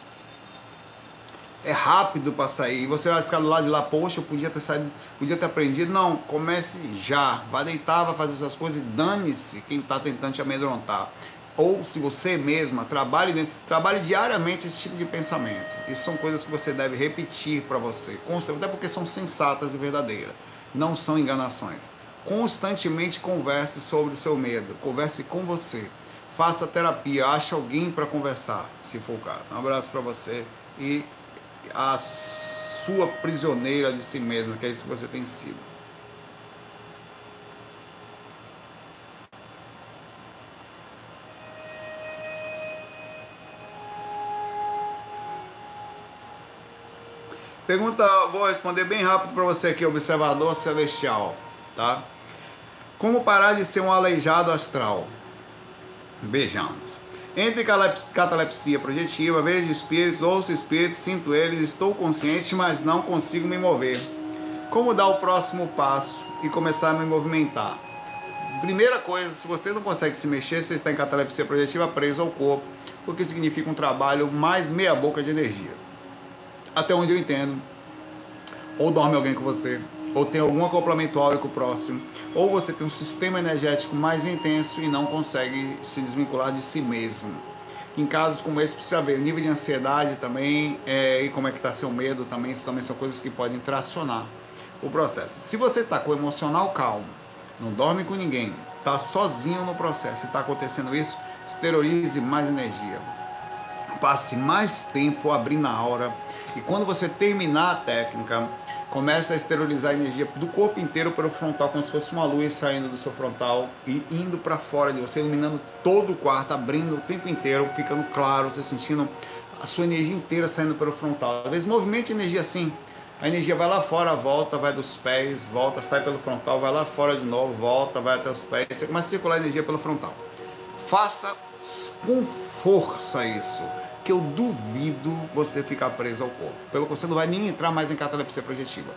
é rápido para sair. Você vai ficar do lado de lá, poxa, eu podia ter saído, podia ter aprendido. Não, comece já. Vá deitar, vai fazer essas coisas e dane-se quem está tentando te amedrontar. Ou se você mesma trabalhe, trabalhe diariamente esse tipo de pensamento. Isso são coisas que você deve repetir para você, até porque são sensatas e verdadeiras. Não são enganações. Constantemente converse sobre o seu medo, converse com você. Faça terapia, ache alguém para conversar, se for o caso. Um abraço para você e a sua prisioneira de si mesmo, que é isso que você tem sido. Pergunta, vou responder bem rápido para você aqui, observador celestial. tá? Como parar de ser um aleijado astral? Vejamos. Entre catalepsia projetiva, vejo espíritos, ouço espíritos, sinto eles, estou consciente, mas não consigo me mover. Como dar o próximo passo e começar a me movimentar? Primeira coisa, se você não consegue se mexer, você está em catalepsia projetiva preso ao corpo, o que significa um trabalho mais meia boca de energia. Até onde eu entendo. Ou dorme alguém com você, ou tem algum acoplamento áurico próximo, ou você tem um sistema energético mais intenso e não consegue se desvincular de si mesmo. Em casos como esse, precisa ver o nível de ansiedade também é, e como é que está seu medo também, isso também são coisas que podem tracionar o processo. Se você está com o emocional calmo, não dorme com ninguém, está sozinho no processo e está acontecendo isso, exteriorize mais energia. Passe mais tempo abrindo a aura e quando você terminar a técnica, começa a esterilizar a energia do corpo inteiro para o frontal, como se fosse uma luz saindo do seu frontal e indo para fora de você, iluminando todo o quarto, abrindo o tempo inteiro, ficando claro, você sentindo a sua energia inteira saindo pelo frontal. Às vezes, movimento energia assim. A energia vai lá fora, volta, vai dos pés, volta, sai pelo frontal, vai lá fora de novo, volta, vai até os pés. Você começa a circular a energia pelo frontal. Faça com força isso que eu duvido você ficar preso ao corpo. Pelo que você não vai nem entrar mais em catalepsia projetiva.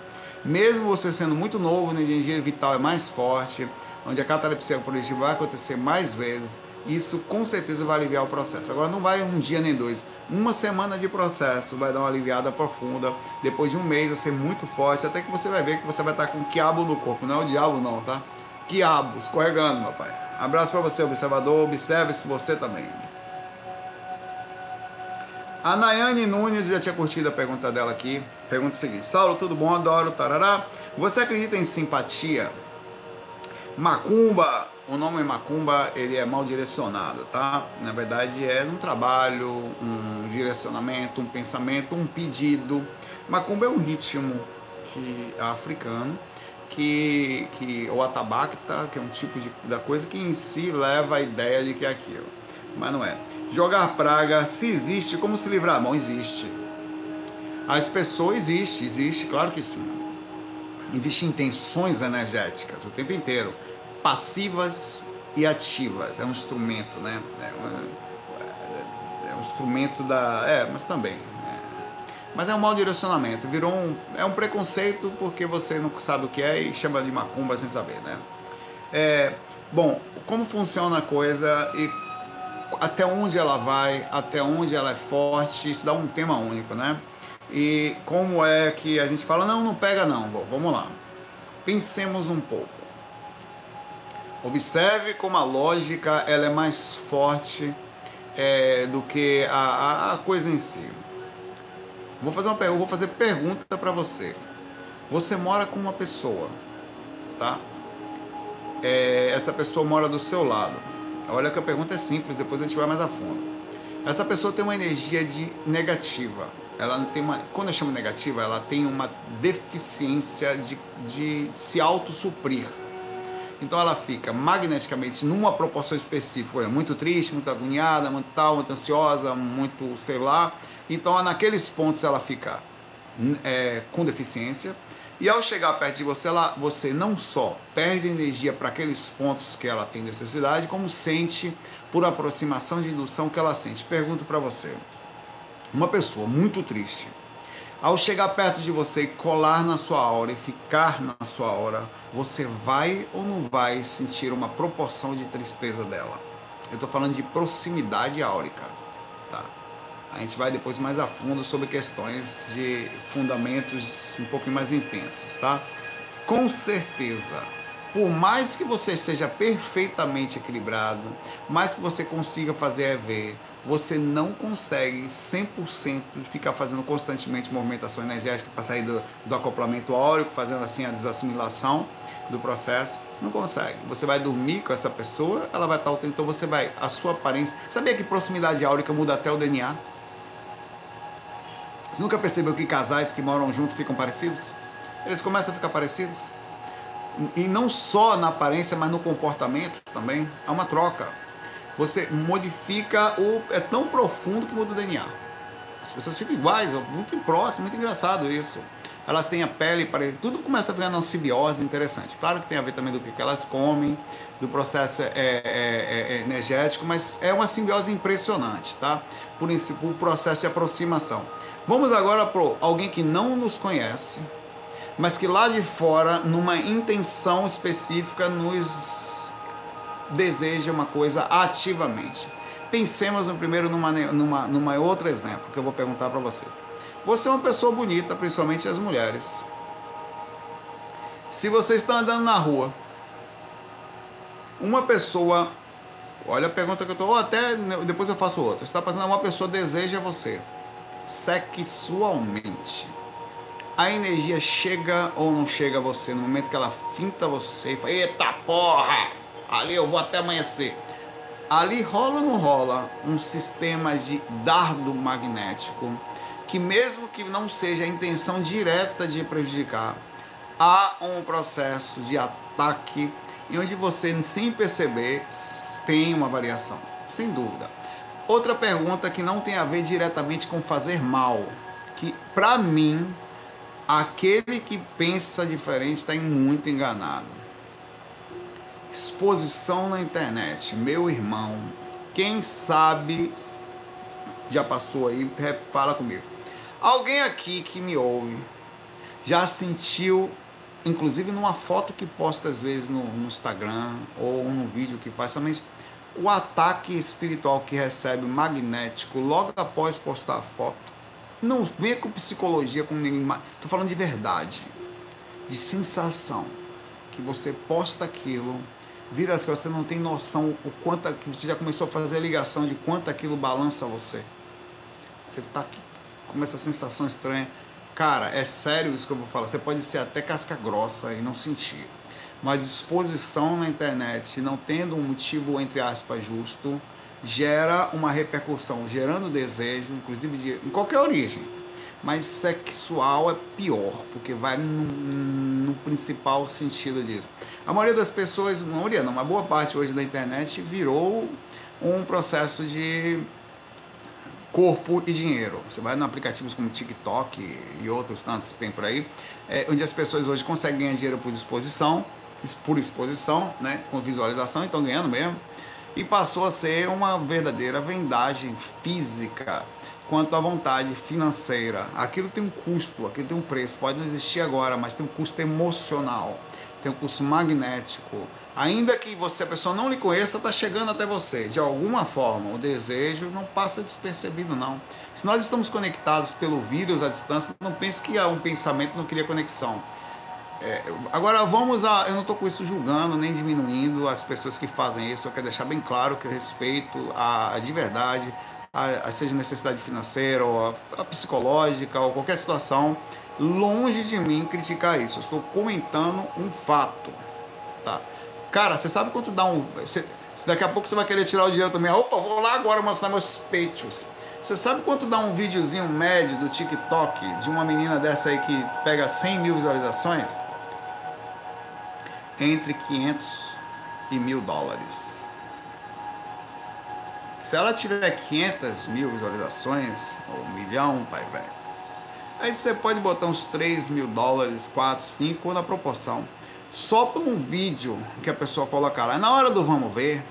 Mesmo você sendo muito novo, onde a energia vital é mais forte, onde a catalepsia projetiva vai acontecer mais vezes, isso com certeza vai aliviar o processo. Agora não vai um dia nem dois. Uma semana de processo vai dar uma aliviada profunda. Depois de um mês vai ser muito forte, até que você vai ver que você vai estar com quiabo no corpo. Não é o diabo não, tá? Quiabo, escorregando, meu pai. Abraço para você, observador. Observe se você também. A Nayane Nunes já tinha curtido a pergunta dela aqui. Pergunta o seguinte: Saulo, tudo bom? Adoro, tarará. Você acredita em simpatia? Macumba, o nome Macumba, ele é mal direcionado, tá? Na verdade é um trabalho, um direcionamento, um pensamento, um pedido. Macumba é um ritmo que é africano que, que o atabaque,ta que é um tipo de, da coisa que em si leva a ideia de que é aquilo, mas não é. Jogar praga, se existe, como se livrar? Bom, existe. As pessoas existe, existe, claro que sim. Existem intenções energéticas o tempo inteiro, passivas e ativas. É um instrumento, né? É, uma, é um instrumento da. É, mas também. É. Mas é um mau direcionamento. Virou um. É um preconceito porque você não sabe o que é e chama de macumba sem saber, né? É, bom, como funciona a coisa e até onde ela vai, até onde ela é forte, isso dá um tema único, né? E como é que a gente fala, não, não pega não, vamos lá. Pensemos um pouco. Observe como a lógica ela é mais forte é, do que a, a, a, coisa em si. Vou fazer uma pergunta, vou fazer pergunta para você. Você mora com uma pessoa, tá? É, essa pessoa mora do seu lado Olha que a pergunta é simples, depois a gente vai mais a fundo. Essa pessoa tem uma energia de negativa. Ela tem uma, quando eu chamo negativa, ela tem uma deficiência de, de se autossuprir. Então ela fica magneticamente numa proporção específica, muito triste, muito agoniada, muito tal, muito ansiosa, muito sei lá. Então naqueles pontos ela fica é, com deficiência e ao chegar perto de você, ela, você não só perde energia para aqueles pontos que ela tem necessidade, como sente por aproximação de indução que ela sente. Pergunto para você: uma pessoa muito triste, ao chegar perto de você e colar na sua aura e ficar na sua aura, você vai ou não vai sentir uma proporção de tristeza dela? Eu estou falando de proximidade áurica? A gente vai depois mais a fundo sobre questões de fundamentos um pouquinho mais intensos, tá? Com certeza, por mais que você seja perfeitamente equilibrado, mais que você consiga fazer EV, você não consegue 100% ficar fazendo constantemente movimentação energética para sair do, do acoplamento áurico, fazendo assim a desassimilação do processo. Não consegue. Você vai dormir com essa pessoa, ela vai estar o tempo, então você vai, a sua aparência. Sabia que proximidade áurica muda até o DNA? Você nunca percebeu que casais que moram juntos ficam parecidos? Eles começam a ficar parecidos. E não só na aparência, mas no comportamento também. Há uma troca. Você modifica o. É tão profundo que muda o DNA. As pessoas ficam iguais, muito próximas, muito engraçado isso. elas têm a pele para tudo começa a ficar uma simbiose interessante. Claro que tem a ver também do que elas comem, do processo é, é, é, é energético, mas é uma simbiose impressionante, tá? Por, por processo de aproximação. Vamos agora para alguém que não nos conhece, mas que lá de fora, numa intenção específica, nos deseja uma coisa ativamente. Pensemos no primeiro numa, numa, numa outro exemplo que eu vou perguntar para você. Você é uma pessoa bonita, principalmente as mulheres. Se você está andando na rua, uma pessoa, olha a pergunta que eu estou, ou até depois eu faço outra. Está passando, uma pessoa deseja você sexualmente. A energia chega ou não chega a você no momento que ela finta você e fala: Eita porra! Ali eu vou até amanhecer ali rola ou não rola um sistema de dardo magnético que mesmo que não seja a intenção direta de prejudicar, há um processo de ataque em onde você sem perceber tem uma variação, sem dúvida. Outra pergunta que não tem a ver diretamente com fazer mal, que para mim aquele que pensa diferente está muito enganado exposição na internet. Meu irmão, quem sabe já passou aí, fala comigo. Alguém aqui que me ouve já sentiu, inclusive numa foto que posta às vezes no, no Instagram ou num vídeo que faz somente o ataque espiritual que recebe magnético logo após postar a foto. Não vem com psicologia, com ninguém. Tô falando de verdade, de sensação que você posta aquilo vira as coisas, você não tem noção o quanto que você já começou a fazer a ligação de quanto aquilo balança você. Você tá aqui com essa sensação estranha. Cara, é sério isso que eu vou falar. Você pode ser até casca grossa e não sentir. Mas exposição na internet, não tendo um motivo, entre aspas, justo, gera uma repercussão, gerando desejo, inclusive de, em qualquer origem mas sexual é pior, porque vai no, no, principal sentido disso. A maioria das pessoas, a maioria não, uma boa parte hoje da internet virou um processo de corpo e dinheiro. Você vai em aplicativos como TikTok e outros tantos que tem por aí, é, onde as pessoas hoje conseguem ganhar dinheiro por exposição, por exposição, né, com visualização, estão ganhando mesmo, e passou a ser uma verdadeira vendagem física quanto à vontade financeira. Aquilo tem um custo, aquilo tem um preço. Pode não existir agora, mas tem um custo emocional, tem um custo magnético. Ainda que você a pessoa não lhe conheça, está chegando até você. De alguma forma, o desejo não passa despercebido, não. Se nós estamos conectados pelo vírus à distância, não pense que há um pensamento não cria conexão. É, agora vamos a. Eu não estou com isso julgando nem diminuindo as pessoas que fazem isso. Eu quero deixar bem claro que respeito a, a de verdade a, a seja necessidade financeira ou a, a psicológica ou qualquer situação, longe de mim criticar isso. Eu estou comentando um fato, tá? Cara, você sabe quanto dá um... Se daqui a pouco você vai querer tirar o dinheiro também, opa, vou lá agora mostrar meus peitos. Você sabe quanto dá um videozinho médio do TikTok de uma menina dessa aí que pega 100 mil visualizações? Entre 500 e mil dólares. Se ela tiver 500 mil visualizações, ou um milhão, pai velho, aí você pode botar uns 3 mil dólares, 4, 5 na proporção. Só por um vídeo que a pessoa colocar lá. Na hora do vamos ver,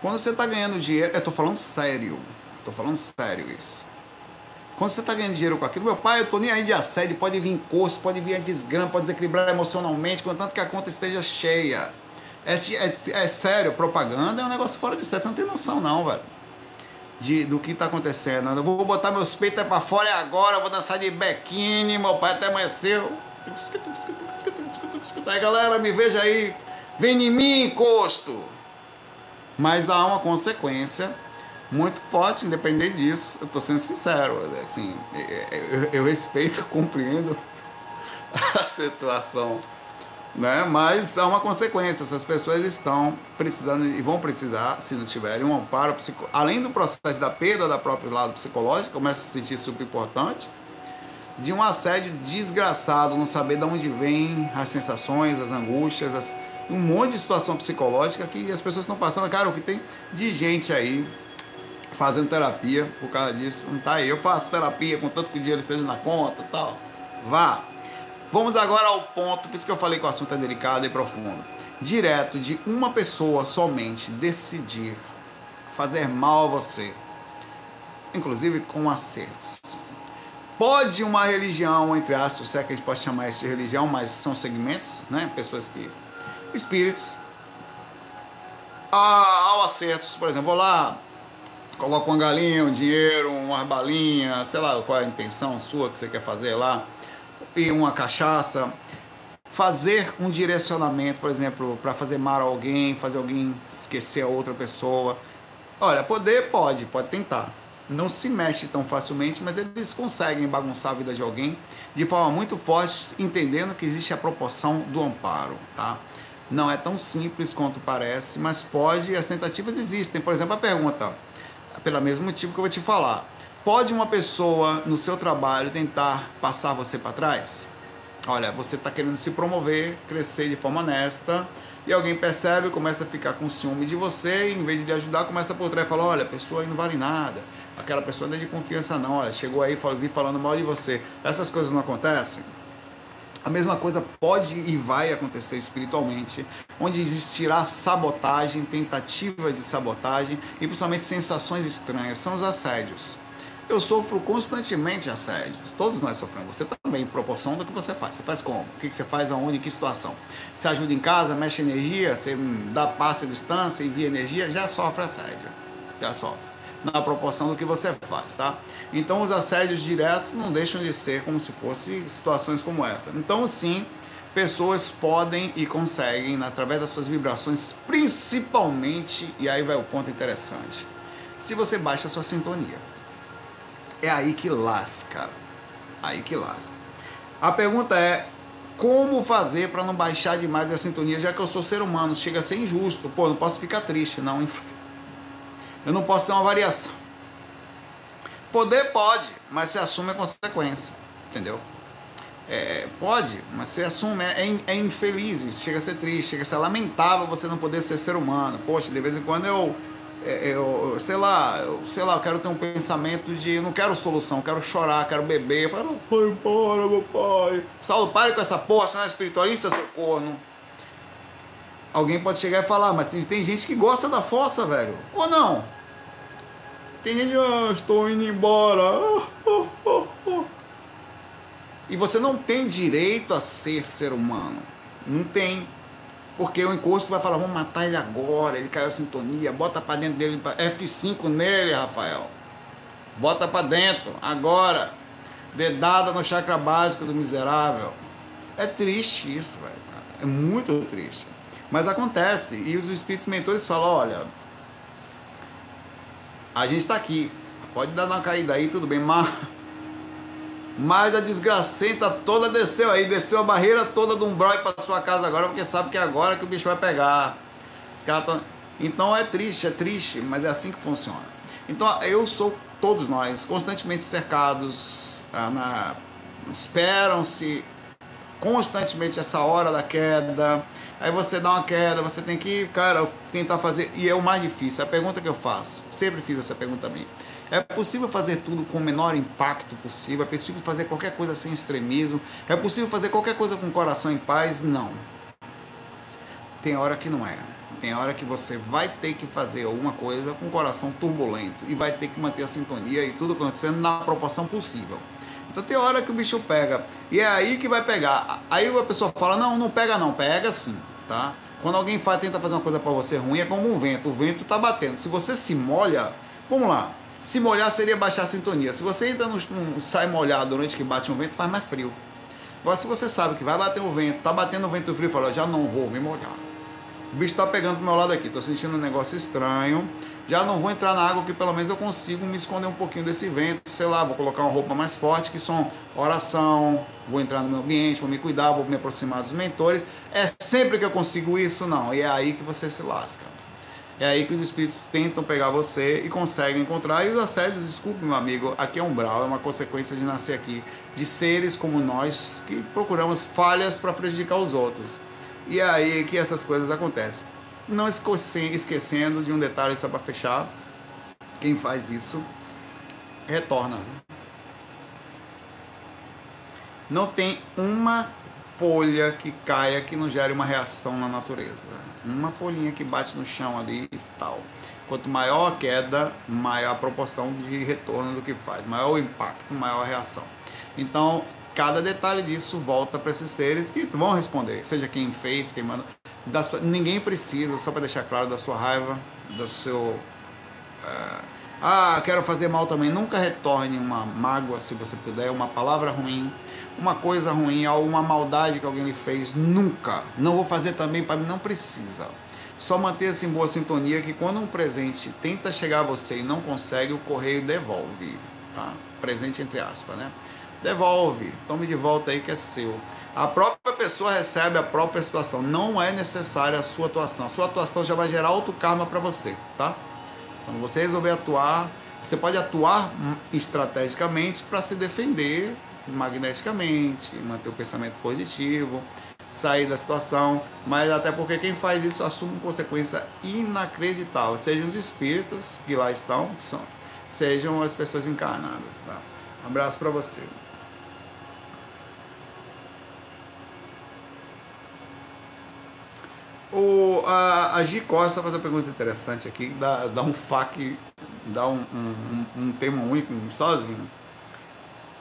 quando você está ganhando dinheiro, eu estou falando sério, estou falando sério isso. Quando você está ganhando dinheiro com aquilo, meu pai, eu estou nem aí de assédio, pode vir encosto, pode vir a desgrama, pode desequilibrar emocionalmente, contanto que a conta esteja cheia. É, é, é sério, propaganda é um negócio fora de sério, você não tem noção não, velho de, do que está acontecendo. Eu vou botar meus peitos para fora agora, vou dançar de bequine, meu pai até amanheceu. Aí galera, me veja aí, vem em mim, encosto. Mas há uma consequência muito forte, independente disso. Eu estou sendo sincero, assim, eu, eu respeito, (laughs) compreendo a situação né? Mas há uma consequência, essas pessoas estão precisando e vão precisar, se não tiverem um amparo psico... além do processo da perda da própria lado psicológico, começa a se sentir super importante, de um assédio desgraçado, não saber de onde vêm as sensações, as angústias, as... um monte de situação psicológica que as pessoas estão passando, cara, o que tem de gente aí fazendo terapia por causa disso, não tá aí, eu faço terapia com tanto que o dinheiro esteja na conta, tal. Vá, Vamos agora ao ponto, por isso que eu falei que o assunto é delicado e profundo. Direto de uma pessoa somente decidir fazer mal a você, inclusive com acertos. Pode uma religião, entre aspas, se é que a gente pode chamar isso de religião, mas são segmentos, né? Pessoas que. espíritos. Ao acertos, por exemplo, vou lá, coloco uma galinha, um dinheiro, uma balinha, sei lá qual é a intenção sua que você quer fazer lá, e uma cachaça. Fazer um direcionamento, por exemplo, para fazer mal a alguém, fazer alguém esquecer a outra pessoa. Olha, poder pode, pode tentar. Não se mexe tão facilmente, mas eles conseguem bagunçar a vida de alguém de forma muito forte, entendendo que existe a proporção do amparo, tá? Não é tão simples quanto parece, mas pode, as tentativas existem. Por exemplo, a pergunta, pelo mesmo motivo que eu vou te falar. Pode uma pessoa no seu trabalho tentar passar você para trás? Olha, você está querendo se promover, crescer de forma honesta, e alguém percebe, começa a ficar com ciúme de você, e em vez de lhe ajudar, começa por trás e fala: olha, a pessoa aí não vale nada, aquela pessoa não é de confiança, não, olha, chegou aí, vi falando mal de você. Essas coisas não acontecem? A mesma coisa pode e vai acontecer espiritualmente, onde existirá sabotagem, tentativa de sabotagem e principalmente sensações estranhas. São os assédios. Eu sofro constantemente assédios. Todos nós sofremos. Você também, em proporção do que você faz. Você faz como? O que você faz aonde? Em que situação? Você ajuda em casa, mexe energia, você dá passe à distância, envia energia, já sofre assédio. Já sofre. Na proporção do que você faz, tá? Então, os assédios diretos não deixam de ser como se fossem situações como essa. Então, sim, pessoas podem e conseguem, através das suas vibrações, principalmente, e aí vai o ponto interessante, se você baixa a sua sintonia. É aí que lasca. Aí que lasca. A pergunta é: como fazer para não baixar demais a sintonia, já que eu sou ser humano? Chega a ser injusto. Pô, não posso ficar triste, não. Eu não posso ter uma variação. Poder pode, mas você assume a consequência. Entendeu? É, pode, mas você assume, é, é, infeliz, chega a ser triste, chega a ser lamentável você não poder ser ser humano. Poxa, de vez em quando eu é, eu, sei lá, eu, sei lá, eu quero ter um pensamento de eu não quero solução, eu quero chorar, quero beber. Eu falo, foi embora, meu pai. Saulo, pare com essa porra, você não é espiritualista, seu corno. Alguém pode chegar e falar, mas tem, tem gente que gosta da fossa, velho. Ou não? Tem gente, ah, estou indo embora. E você não tem direito a ser ser humano. Não tem. Porque o encosto vai falar, vamos matar ele agora, ele caiu a sintonia, bota para dentro dele, F5 nele, Rafael. Bota para dentro, agora. Dedada no chakra básico do miserável. É triste isso, velho. É muito triste. Mas acontece. E os espíritos mentores falam, olha, a gente está aqui. Pode dar uma caída aí, tudo bem, (laughs) mas mas a desgracenta toda desceu aí, desceu a barreira toda do umbral para sua casa agora, porque sabe que é agora que o bicho vai pegar. Tão... Então é triste, é triste, mas é assim que funciona. Então eu sou, todos nós, constantemente cercados, ah, na... esperam-se constantemente essa hora da queda. Aí você dá uma queda, você tem que, cara, tentar fazer. E é o mais difícil. A pergunta que eu faço, sempre fiz essa pergunta também. É possível fazer tudo com o menor impacto possível? É possível fazer qualquer coisa sem extremismo? É possível fazer qualquer coisa com o coração em paz? Não. Tem hora que não é. Tem hora que você vai ter que fazer alguma coisa com o coração turbulento e vai ter que manter a sintonia e tudo acontecendo na proporção possível. Então tem hora que o bicho pega e é aí que vai pegar. Aí a pessoa fala: "Não, não pega não, pega sim", tá? Quando alguém faz, tenta fazer uma coisa para você ruim, é como um vento. O vento tá batendo. Se você se molha, vamos lá. Se molhar seria baixar a sintonia. Se você entra no, sai molhado durante que bate um vento, faz mais frio. Agora, se você sabe que vai bater um vento, tá batendo um vento frio, fala, já não vou me molhar. O bicho tá pegando pro meu lado aqui, tô sentindo um negócio estranho. Já não vou entrar na água que pelo menos eu consigo me esconder um pouquinho desse vento. Sei lá, vou colocar uma roupa mais forte, que são oração, vou entrar no meu ambiente, vou me cuidar, vou me aproximar dos mentores. É sempre que eu consigo isso? Não. E é aí que você se lasca. É aí que os espíritos tentam pegar você e conseguem encontrar. E os assédios, desculpe, meu amigo, aqui é umbral, é uma consequência de nascer aqui, de seres como nós que procuramos falhas para prejudicar os outros. E é aí que essas coisas acontecem. Não esquecendo de um detalhe só para fechar: quem faz isso retorna. Não tem uma folha que caia que não gere uma reação na natureza. Uma folhinha que bate no chão ali e tal. Quanto maior a queda, maior a proporção de retorno do que faz, maior o impacto, maior a reação. Então, cada detalhe disso volta para esses seres que vão responder, seja quem fez, quem manda. Sua, ninguém precisa, só para deixar claro, da sua raiva, do seu. Uh, ah, quero fazer mal também. Nunca retorne uma mágoa, se você puder, uma palavra ruim, uma coisa ruim, alguma maldade que alguém lhe fez. Nunca. Não vou fazer também para mim, não precisa. Só manter-se em boa sintonia que quando um presente tenta chegar a você e não consegue, o correio devolve, tá? Presente entre aspas, né? Devolve, tome de volta aí que é seu. A própria pessoa recebe a própria situação. Não é necessária a sua atuação. A sua atuação já vai gerar outro karma para você, tá? Quando você resolver atuar, você pode atuar estrategicamente para se defender magneticamente, manter o pensamento positivo, sair da situação, mas até porque quem faz isso assume consequência inacreditável, sejam os espíritos que lá estão, que são, sejam as pessoas encarnadas. Tá? Um abraço para você. O, a, a Gi Costa faz uma pergunta interessante aqui, dá, dá um fac, dá um, um, um tema único sozinho.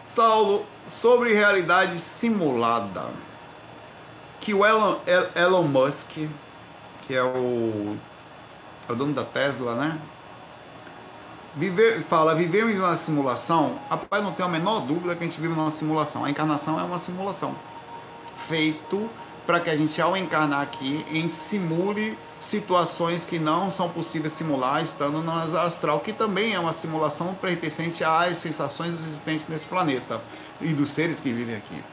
Saulo, sobre realidade simulada que o Elon, Elon Musk, que é o, é o dono da Tesla, né? Viver, fala, vivemos uma simulação. Rapaz, não tenho a menor dúvida que a gente vive numa simulação. A encarnação é uma simulação. Feito para que a gente, ao encarnar aqui, simule situações que não são possíveis simular estando no astral, que também é uma simulação pertencente às sensações existentes nesse planeta e dos seres que vivem aqui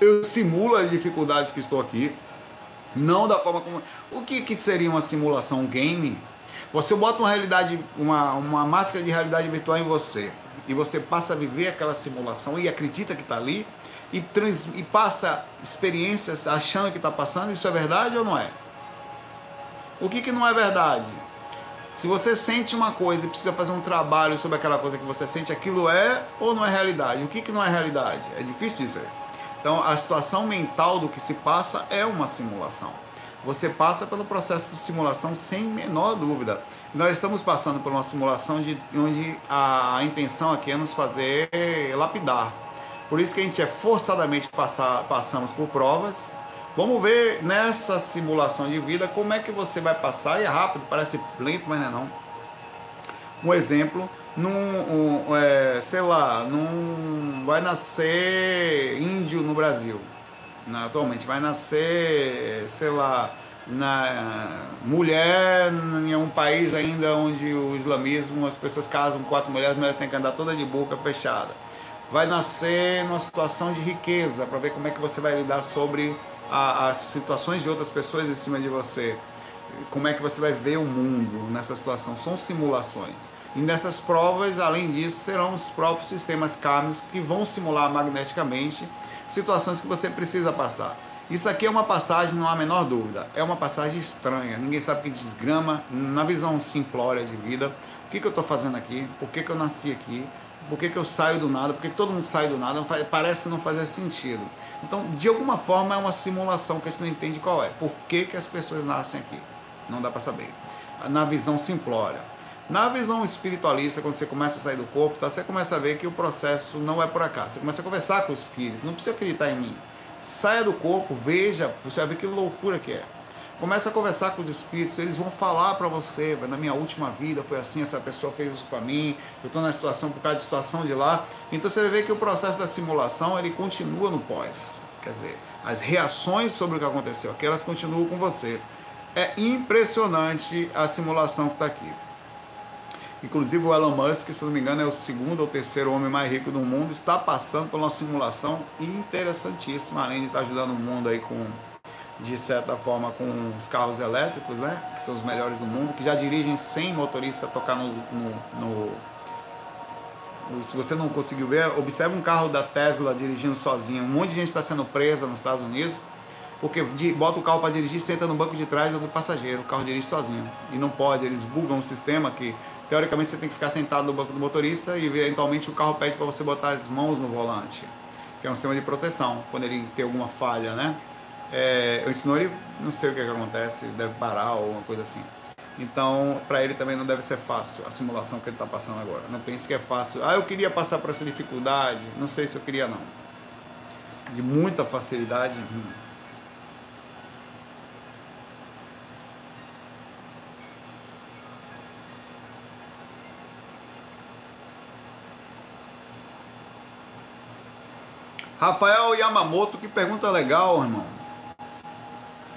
eu simulo as dificuldades que estou aqui, não da forma como. O que, que seria uma simulação um game? Você bota uma realidade, uma, uma máscara de realidade virtual em você e você passa a viver aquela simulação e acredita que está ali e, trans, e passa experiências achando que está passando, isso é verdade ou não é? O que, que não é verdade? Se você sente uma coisa e precisa fazer um trabalho sobre aquela coisa que você sente, aquilo é ou não é realidade? O que, que não é realidade? É difícil dizer. Então, a situação mental do que se passa é uma simulação. Você passa pelo processo de simulação sem menor dúvida. Nós estamos passando por uma simulação de onde a intenção aqui é nos fazer lapidar. Por isso que a gente é forçadamente passar, passamos por provas. Vamos ver nessa simulação de vida como é que você vai passar. E é rápido, parece lento, mas não é não. Um exemplo, num, um, é, sei lá, num, vai nascer índio no Brasil, atualmente, vai nascer, sei lá, na mulher em um país ainda onde o islamismo, as pessoas casam com quatro mulheres, as mulheres têm que andar toda de boca fechada. Vai nascer numa situação de riqueza, para ver como é que você vai lidar sobre a, as situações de outras pessoas em cima de você. Como é que você vai ver o mundo nessa situação. São simulações. E nessas provas, além disso, serão os próprios sistemas kármicos que vão simular magneticamente situações que você precisa passar. Isso aqui é uma passagem, não há a menor dúvida. É uma passagem estranha. Ninguém sabe que desgrama na visão simplória de vida. O que, que eu estou fazendo aqui? Por que, que eu nasci aqui? Por que, que eu saio do nada? Por que, que todo mundo sai do nada? Parece não fazer sentido. Então, de alguma forma, é uma simulação que a gente não entende qual é. Por que, que as pessoas nascem aqui? Não dá para saber. Na visão simplória. Na visão espiritualista, quando você começa a sair do corpo, tá, você começa a ver que o processo não é por acaso. Você começa a conversar com o espírito, não precisa acreditar em mim. Saia do corpo, veja, você vai ver que loucura que é. Começa a conversar com os espíritos, eles vão falar para você, na minha última vida foi assim, essa pessoa fez isso para mim, eu estou na situação por causa de situação de lá. Então você vai ver que o processo da simulação, ele continua no pós. Quer dizer, as reações sobre o que aconteceu aqui, elas continuam com você. É impressionante a simulação que está aqui. Inclusive o Elon Musk, se não me engano, é o segundo ou terceiro homem mais rico do mundo, está passando por uma simulação interessantíssima, além de estar ajudando o mundo aí com, de certa forma, com os carros elétricos, né? Que são os melhores do mundo, que já dirigem sem motorista tocar no, no, no se você não conseguiu ver, observe um carro da Tesla dirigindo sozinho. Um monte de gente está sendo presa nos Estados Unidos porque bota o carro para dirigir, senta no banco de trás do passageiro, o carro dirige sozinho. E não pode, eles bugam o sistema que teoricamente você tem que ficar sentado no banco do motorista e eventualmente o carro pede para você botar as mãos no volante. que é um sistema de proteção, quando ele tem alguma falha, né? É, senão ele, não sei o que, é que acontece, deve parar ou uma coisa assim. Então, para ele também não deve ser fácil a simulação que ele está passando agora. Não pense que é fácil. Ah, eu queria passar por essa dificuldade. Não sei se eu queria, não. De muita facilidade. Hum. Rafael Yamamoto, que pergunta legal, irmão.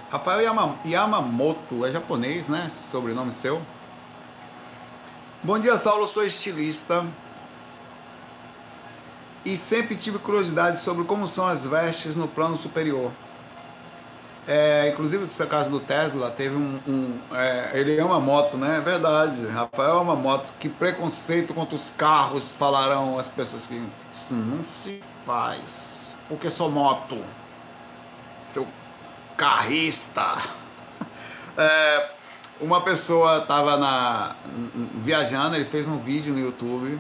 Rafael Yama, Yamamoto, é japonês, né? Sobrenome seu. Bom dia, Saulo, sou estilista. E sempre tive curiosidade sobre como são as vestes no plano superior. É, inclusive, no caso do Tesla, teve um. um é, ele é uma moto, né? É verdade. Rafael é uma moto. Que preconceito contra os carros falarão as pessoas que. Isso não se faz. Porque sou moto. Seu carrista. (laughs) É, uma pessoa estava na viajando, ele fez um vídeo no YouTube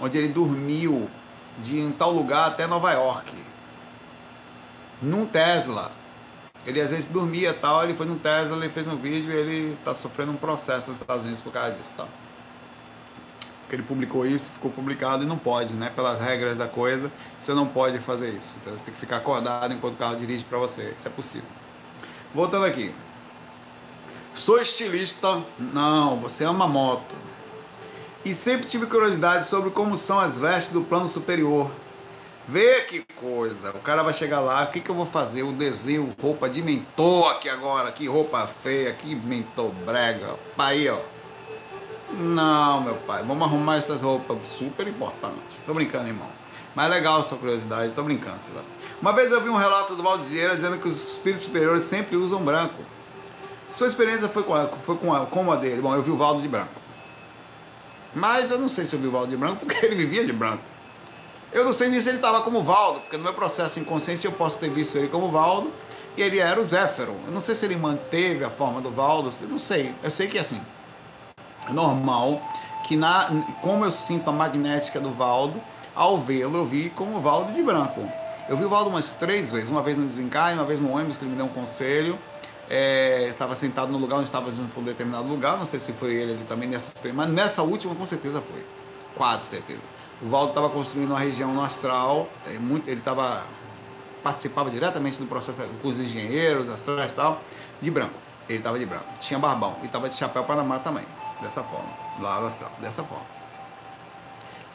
onde ele dormiu de em tal lugar até Nova York. Num Tesla. Ele às vezes dormia tal, ele foi num Tesla, ele fez um vídeo e ele está sofrendo um processo nos Estados Unidos por causa disso, tá? Porque ele publicou isso, ficou publicado e não pode, né? Pelas regras da coisa, você não pode fazer isso. Então você tem que ficar acordado enquanto o carro dirige para você. Isso é possível. Voltando aqui. Sou estilista. Não, você ama moto. E sempre tive curiosidade sobre como são as vestes do plano superior. Vê que coisa. O cara vai chegar lá, o que, que eu vou fazer? O desenho, roupa de mentor aqui agora. Que roupa feia, que mentor brega. Aí, ó. Não, meu pai. Vamos arrumar essas roupas. Super importante. Tô brincando, irmão. Mas é legal sua curiosidade. Tô brincando, sabe? Uma vez eu vi um relato do Valdo Vieira dizendo que os espíritos superiores sempre usam branco. Sua experiência foi com a, foi com a, como a dele? Bom, eu vi o Valdo de branco. Mas eu não sei se eu vi o Valdo de branco (laughs) porque ele vivia de branco. Eu não sei nem se ele estava como Valdo, porque no meu processo em consciência eu posso ter visto ele como Valdo e ele era o Zéfero. Eu não sei se ele manteve a forma do Valdo, eu não sei. Eu sei que é assim. É normal que na, como eu sinto a magnética do Valdo, ao vê-lo eu vi como Valdo de branco. Eu vi o Valdo umas três vezes, uma vez no desencarne, uma vez no ônibus que ele me deu um conselho. É, estava sentado no lugar onde estava indo para um determinado lugar, não sei se foi ele ali também nessa mas nessa última com certeza foi, quase certeza. O Valdo estava construindo uma região no astral, é, muito, ele estava participava diretamente do processo com os engenheiros, astrais e tal, de branco. Ele estava de branco, tinha barbão e estava de chapéu Panamá também, dessa forma, lá no astral, dessa forma.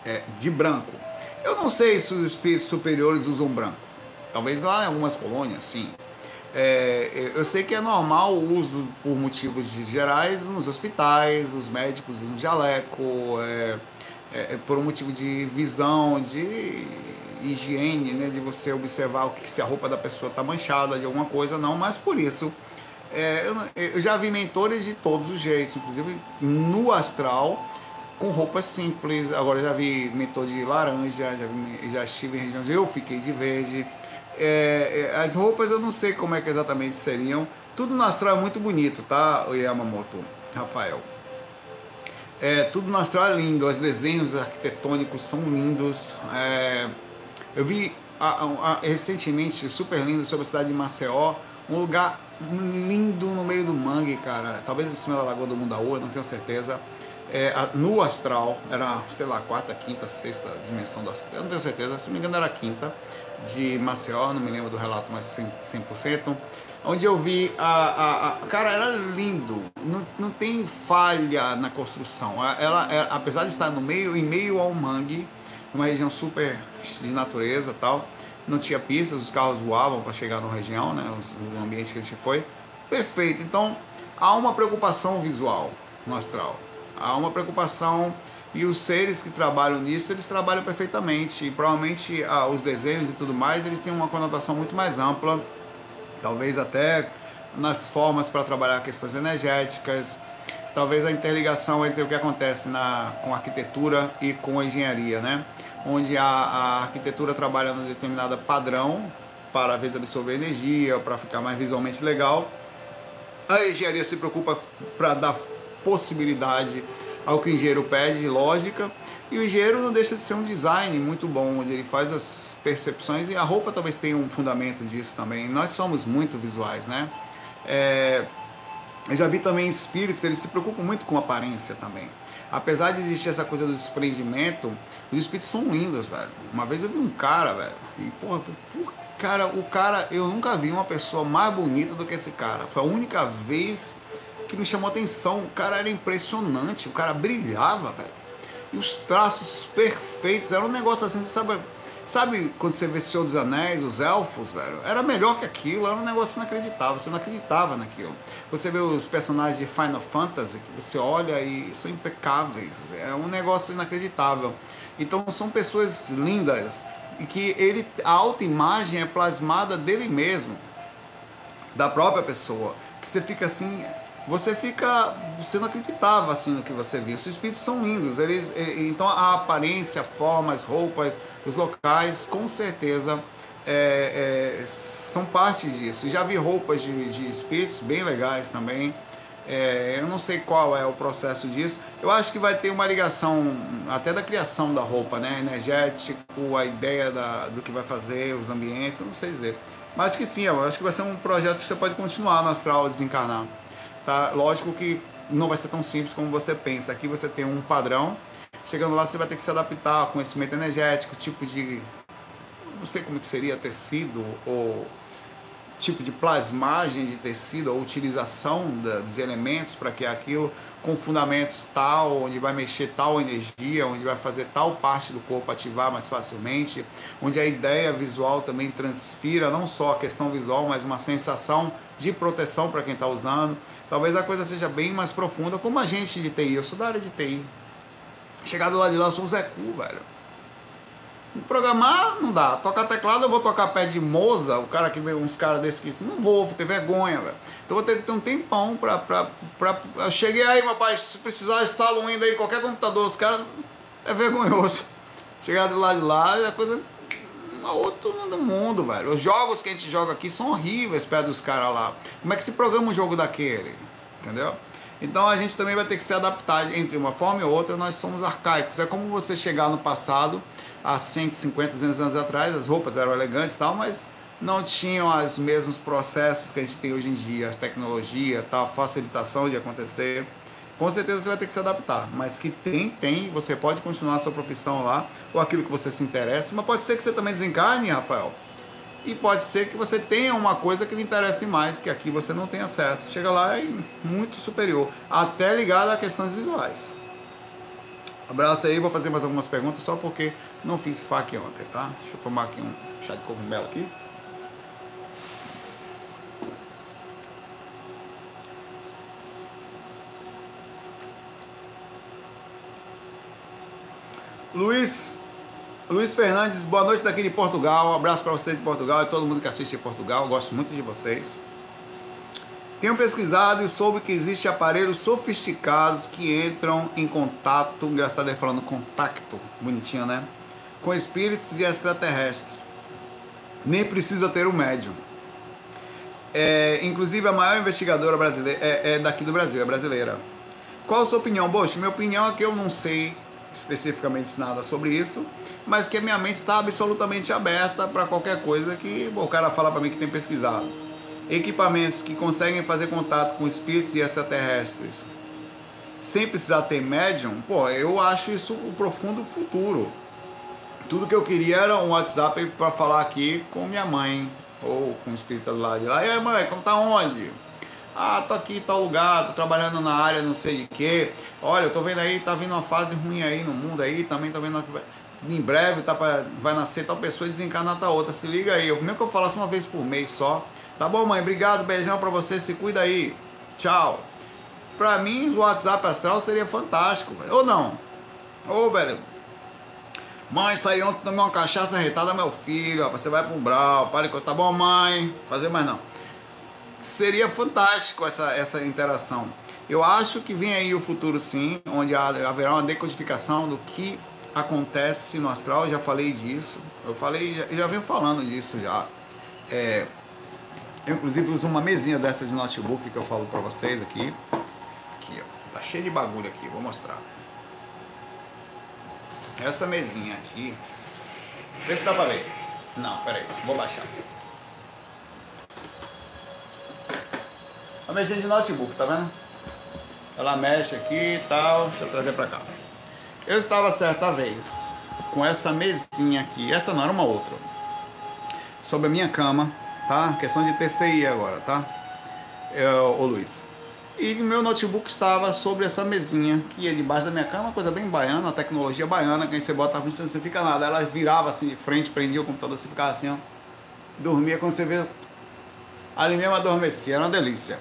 É, de branco. Eu não sei se os espíritos superiores usam branco. Talvez lá em algumas colônias, sim. É, eu sei que é normal o uso por motivos gerais nos hospitais, os médicos usam jaleco, é, é, é, por um motivo de visão, de higiene, né, de você observar o que se a roupa da pessoa está manchada de alguma coisa, não, mas por isso é, eu, eu já vi mentores de todos os jeitos, inclusive no astral com roupas simples. Agora já vi mentor de laranja, já, vi, já estive em regiões, eu fiquei de verde. É, é, as roupas eu não sei como é que exatamente seriam. Tudo no astral é muito bonito, tá, Yamamoto, Rafael? É, tudo no astral é lindo, os desenhos arquitetônicos são lindos. É, eu vi a, a, recentemente, super lindo, sobre a cidade de Maceió, um lugar lindo no meio do mangue, cara. Talvez em cima da Lagoa do Mundaú, não tenho certeza é, no astral, era, sei lá, quarta, quinta, sexta dimensão do astral, eu não tenho certeza, se não me engano era a quinta, de Maceió, não me lembro do relato, mas 100%, 100% onde eu vi a, a, a, cara era lindo. Não, não tem falha na construção. Ela, ela, apesar de estar no meio em meio ao mangue uma região super de natureza tal não tinha pistas os carros voavam para chegar na região né o ambiente que a gente foi. Perfeito. Então há uma preocupação visual no astral há uma preocupação e os seres que trabalham nisso, eles trabalham perfeitamente. E provavelmente ah, os desenhos e tudo mais, eles têm uma conotação muito mais ampla, talvez até nas formas para trabalhar questões energéticas, talvez a interligação entre o que acontece na, com arquitetura e com a engenharia, né? Onde a, a arquitetura trabalha num determinado padrão para vezes absorver energia, para ficar mais visualmente legal. A engenharia se preocupa para dar possibilidade ao que o engenheiro pede de lógica. E o engenheiro não deixa de ser um design muito bom, onde ele faz as percepções e a roupa talvez tenha um fundamento disso também. Nós somos muito visuais, né? É, eu já vi também espíritos, eles se preocupam muito com aparência também. Apesar de existir essa coisa do desprendimento, os espíritos são lindos, velho. Uma vez eu vi um cara, velho, e porra, por, cara, o cara, eu nunca vi uma pessoa mais bonita do que esse cara. Foi a única vez que me chamou a atenção. O cara era impressionante, o cara brilhava, velho. E os traços perfeitos, era um negócio assim, sabe? Sabe quando você vê Senhor dos Anéis, os elfos, velho? Era melhor que aquilo, era um negócio inacreditável, você não acreditava naquilo. Você vê os personagens de Final Fantasy, que você olha e são impecáveis, é um negócio inacreditável. Então são pessoas lindas e que ele, a autoimagem é plasmada dele mesmo, da própria pessoa, que você fica assim, você fica. Você não acreditava assim no que você viu. Os espíritos são lindos. Eles, então a aparência, a forma, as roupas, os locais, com certeza é, é, são parte disso. Já vi roupas de, de espíritos bem legais também. É, eu não sei qual é o processo disso. Eu acho que vai ter uma ligação até da criação da roupa, né? Energético, a ideia da, do que vai fazer, os ambientes, eu não sei dizer. Mas que sim, eu acho que vai ser um projeto que você pode continuar no astral desencarnar. Tá? Lógico que não vai ser tão simples como você pensa. Aqui você tem um padrão. Chegando lá, você vai ter que se adaptar ao conhecimento energético, tipo de. Não sei como que seria tecido, ou tipo de plasmagem de tecido, ou utilização da, dos elementos para que aquilo, com fundamentos tal, onde vai mexer tal energia, onde vai fazer tal parte do corpo ativar mais facilmente, onde a ideia visual também transfira não só a questão visual, mas uma sensação de proteção para quem está usando. Talvez a coisa seja bem mais profunda, como a gente de TI. Eu sou da área de TI. Chegar do lado de lá, eu sou um Zé Cu, velho. Programar não dá. Tocar teclado, eu vou tocar pé de Moza, o cara que uns caras desses que não vou, vou ter vergonha, velho. Então vou ter que ter um tempão pra, pra, pra. Eu cheguei aí, pai, se precisar instalar um Windows aí, qualquer computador, os caras. É vergonhoso. Chegar do lado de lá é coisa outro do mundo, velho. Os jogos que a gente joga aqui são horríveis perto dos caras lá. Como é que se programa um jogo daquele? Entendeu? Então a gente também vai ter que se adaptar entre uma forma e outra, nós somos arcaicos. É como você chegar no passado, há 150, 200 anos atrás, as roupas eram elegantes e tal, mas não tinham os mesmos processos que a gente tem hoje em dia, a tecnologia, tal, facilitação de acontecer com certeza você vai ter que se adaptar. Mas que tem, tem, você pode continuar a sua profissão lá, ou aquilo que você se interessa, mas pode ser que você também desencarne, Rafael. E pode ser que você tenha uma coisa que lhe interesse mais, que aqui você não tem acesso. Chega lá e muito superior, até ligado a questões visuais. Abraço aí, vou fazer mais algumas perguntas só porque não fiz FAQ ontem, tá? Deixa eu tomar aqui um chá de cogumelo aqui. Luiz, Luiz Fernandes, boa noite daqui de Portugal. Um abraço para você de Portugal e todo mundo que assiste em Portugal. gosto muito de vocês. Tenho pesquisado e soube que existem aparelhos sofisticados que entram em contato, engraçado ele falando contacto, bonitinho, né? Com espíritos e extraterrestres. Nem precisa ter um médium. É, inclusive a maior investigadora brasileira é, é, daqui do Brasil, é brasileira. Qual a sua opinião, Bosch? Minha opinião é que eu não sei especificamente nada sobre isso, mas que a minha mente está absolutamente aberta para qualquer coisa que o cara fala para mim que tem pesquisado. Equipamentos que conseguem fazer contato com espíritos e extraterrestres sem precisar ter médium, pô, eu acho isso um profundo futuro. Tudo que eu queria era um WhatsApp para falar aqui com minha mãe ou com o espírito do lado de lá. E aí, mãe, como tá onde? Ah, tô aqui em tal lugar, tô trabalhando na área não sei de quê. Olha, eu tô vendo aí, tá vindo uma fase ruim aí no mundo aí, também tô vendo em breve tá pra, vai nascer tal pessoa e desencarnar tal outra. Se liga aí, eu, mesmo que eu falasse uma vez por mês só. Tá bom, mãe? Obrigado, beijão pra você, se cuida aí. Tchau. Pra mim, o WhatsApp astral seria fantástico, velho. Ou não? Ô, velho. Mãe, saí ontem, tomei uma cachaça retada meu filho, ó, você vai pro umbral, para tá bom, mãe? Fazer mais não seria fantástico essa, essa interação. Eu acho que vem aí o futuro sim, onde haverá uma decodificação do que acontece no astral, eu já falei disso, eu falei, já, já venho falando disso já. É, eu inclusive uso uma mesinha dessa de notebook que eu falo para vocês aqui. Aqui, ó. Tá cheio de bagulho aqui, vou mostrar. essa mesinha aqui. Vê se dá pra ver. Não, peraí, vou baixar. A mesinha de notebook, tá vendo? Ela mexe aqui e tal. Deixa eu trazer pra cá. Eu estava certa vez com essa mesinha aqui. Essa não era uma outra. Sobre a minha cama, tá? Questão de TCI agora, tá? Eu, ô Luiz. E meu notebook estava sobre essa mesinha que é debaixo da minha cama, coisa bem baiana, uma tecnologia baiana, que você bota a você fica nada. Ela virava assim de frente, prendia o computador, você ficava assim, ó. Dormia quando você vê. Ali mesmo adormecia, era uma delícia.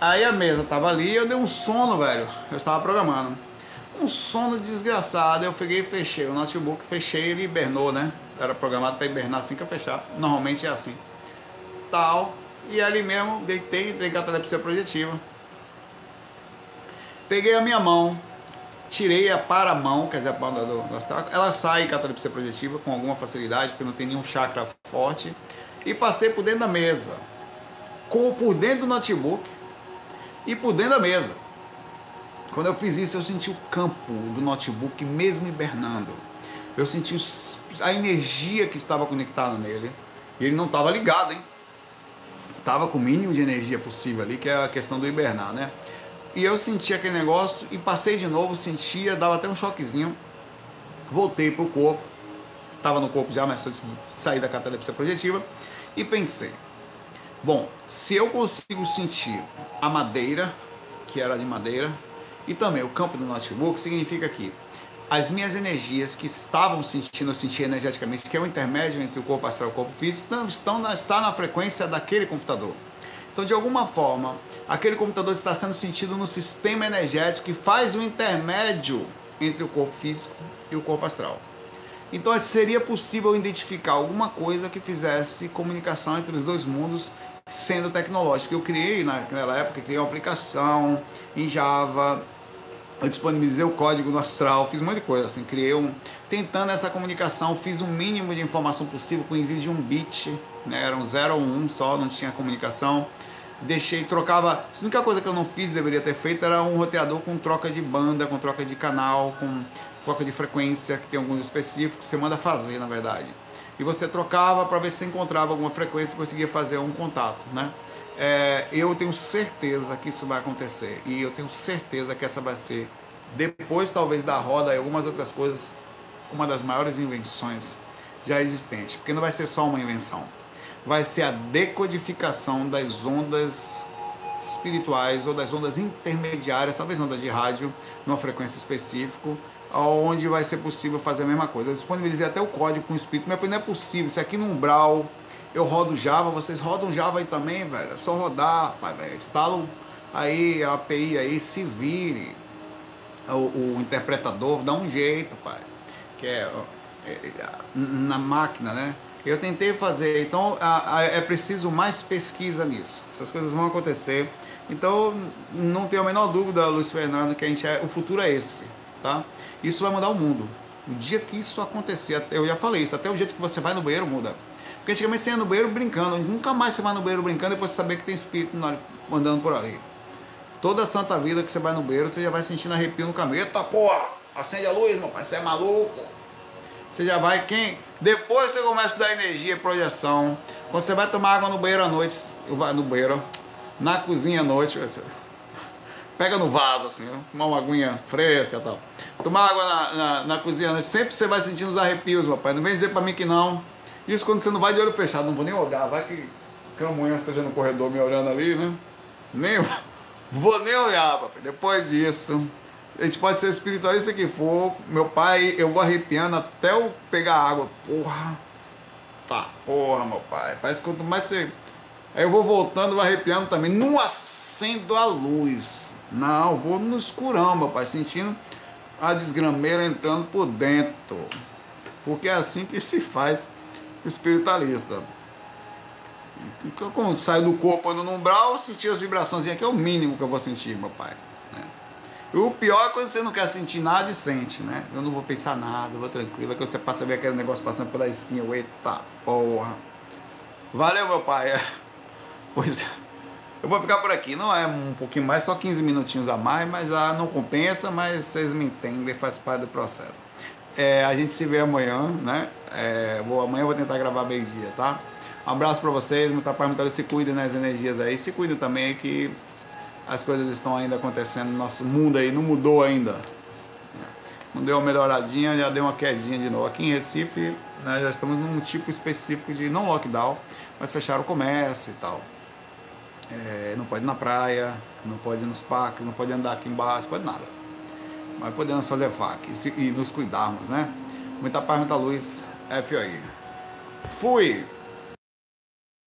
Aí a mesa tava ali eu dei um sono, velho. Eu estava programando. Um sono desgraçado. Eu peguei e fechei o notebook, fechei ele hibernou, né? Era programado para hibernar assim que eu fechar. Normalmente é assim. Tal. E ali mesmo, deitei, entrei catalepsia projetiva. Peguei a minha mão, tirei a para-mão, quer dizer, a palma do, do, ela sai catalepsia projetiva com alguma facilidade, porque não tem nenhum chakra forte. E passei por dentro da mesa. Com, por dentro do notebook e por dentro da mesa. Quando eu fiz isso, eu senti o campo do notebook mesmo hibernando. Eu senti a energia que estava conectada nele. E ele não estava ligado, hein? Tava com o mínimo de energia possível ali, que é a questão do hibernar, né? E eu senti aquele negócio e passei de novo, sentia, dava até um choquezinho. Voltei pro corpo. Tava no corpo já, mas saí da catalepsia projetiva. E pensei, Bom, se eu consigo sentir a madeira, que era de madeira, e também o campo do notebook, significa que as minhas energias que estavam sentindo, eu senti energeticamente, que é o intermédio entre o corpo astral e o corpo físico, não estão na, está na frequência daquele computador. Então, de alguma forma, aquele computador está sendo sentido no sistema energético que faz o intermédio entre o corpo físico e o corpo astral. Então, seria possível identificar alguma coisa que fizesse comunicação entre os dois mundos sendo tecnológico. Eu criei naquela época, criei uma aplicação em Java, eu disponibilizei o código no Astral, fiz um monte de coisa, assim, criei um, tentando essa comunicação, fiz o mínimo de informação possível com envio de um bit, né, era um 0 ou um só, não tinha comunicação, deixei, trocava, a única coisa que eu não fiz, deveria ter feito, era um roteador com troca de banda, com troca de canal, com troca de frequência, que tem alguns específicos, que você manda fazer, na verdade e você trocava para ver se encontrava alguma frequência e conseguia fazer um contato, né? É, eu tenho certeza que isso vai acontecer. E eu tenho certeza que essa vai ser, depois talvez da roda e algumas outras coisas, uma das maiores invenções já existentes, porque não vai ser só uma invenção, vai ser a decodificação das ondas espirituais ou das ondas intermediárias, talvez ondas de rádio, numa frequência específica, onde vai ser possível fazer a mesma coisa. Eu disponibilizei até o código com o Espírito, mas não é possível. Isso aqui no Umbral, eu rodo Java, vocês rodam Java aí também, velho. É só rodar, pai, velho. Instalam aí a API aí, se vire. O, o, interpretador dá um jeito, pai. Que é, é na máquina, né? Eu tentei fazer, então a, a, é preciso mais pesquisa nisso. Essas coisas vão acontecer. Então, não tenho a menor dúvida, Luiz Fernando, que a gente é, o futuro é esse, tá? Isso vai mudar o mundo. O dia que isso acontecer, eu já falei isso, até o jeito que você vai no banheiro muda. Porque antigamente você ia no banheiro brincando, nunca mais você vai no banheiro brincando depois você saber que tem espírito andando por ali. Toda santa vida que você vai no banheiro, você já vai sentindo arrepio no caminho. Eita porra, acende a luz, meu pai, você é maluco. Você já vai, quem? Depois você começa a dar energia e projeção. Quando você vai tomar água no banheiro à noite, vai no banheiro, na cozinha à noite, você pega no vaso assim, tomar uma aguinha fresca e tal. Tomar água na, na, na, cozinha, né? sempre você vai sentindo os arrepios, meu pai. Não vem dizer pra mim que não. Isso quando você não vai de olho fechado, não vou nem olhar. Vai que Cramunhã esteja no corredor me olhando ali, né? Nem (laughs) vou nem olhar, papai. Depois disso, a gente pode ser espiritualista que for. Meu pai, eu vou arrepiando até eu pegar água. Porra. Tá, porra, meu pai. Parece que quanto mais você. Aí eu vou voltando, vou arrepiando também. Não acendo a luz. Não, vou no escurão, meu pai, sentindo a desgrameira entrando por dentro. Porque é assim que se faz espiritualista. Quando saio do corpo ando no umbral, sentir as vibrações aqui é o mínimo que eu vou sentir, meu pai. Né? O pior é quando você não quer sentir nada e sente, né? Eu não vou pensar nada, eu vou tranquilo. É quando você passa a ver aquele negócio passando pela esquina, eita porra. Valeu, meu pai. (laughs) Pois é. Eu vou ficar por aqui, não é um pouquinho mais, só 15 minutinhos a mais, mas ah, não compensa, mas vocês me entendem, faz parte do processo. É, a gente se vê amanhã, né? É, vou, amanhã eu vou tentar gravar meio-dia, tá? Um abraço pra vocês, muita paz, muita. Se cuidem nas energias aí. Se cuidem também que as coisas estão ainda acontecendo. Nosso mundo aí não mudou ainda. Não deu uma melhoradinha, já deu uma quedinha de novo. Aqui em Recife, né, já estamos num tipo específico de não lockdown, mas fecharam o comércio e tal. É, não pode ir na praia, não pode ir nos parques, não pode andar aqui embaixo, pode nada. Mas podemos fazer fac e, se, e nos cuidarmos, né? Muita paz, muita luz. FOI. Fui!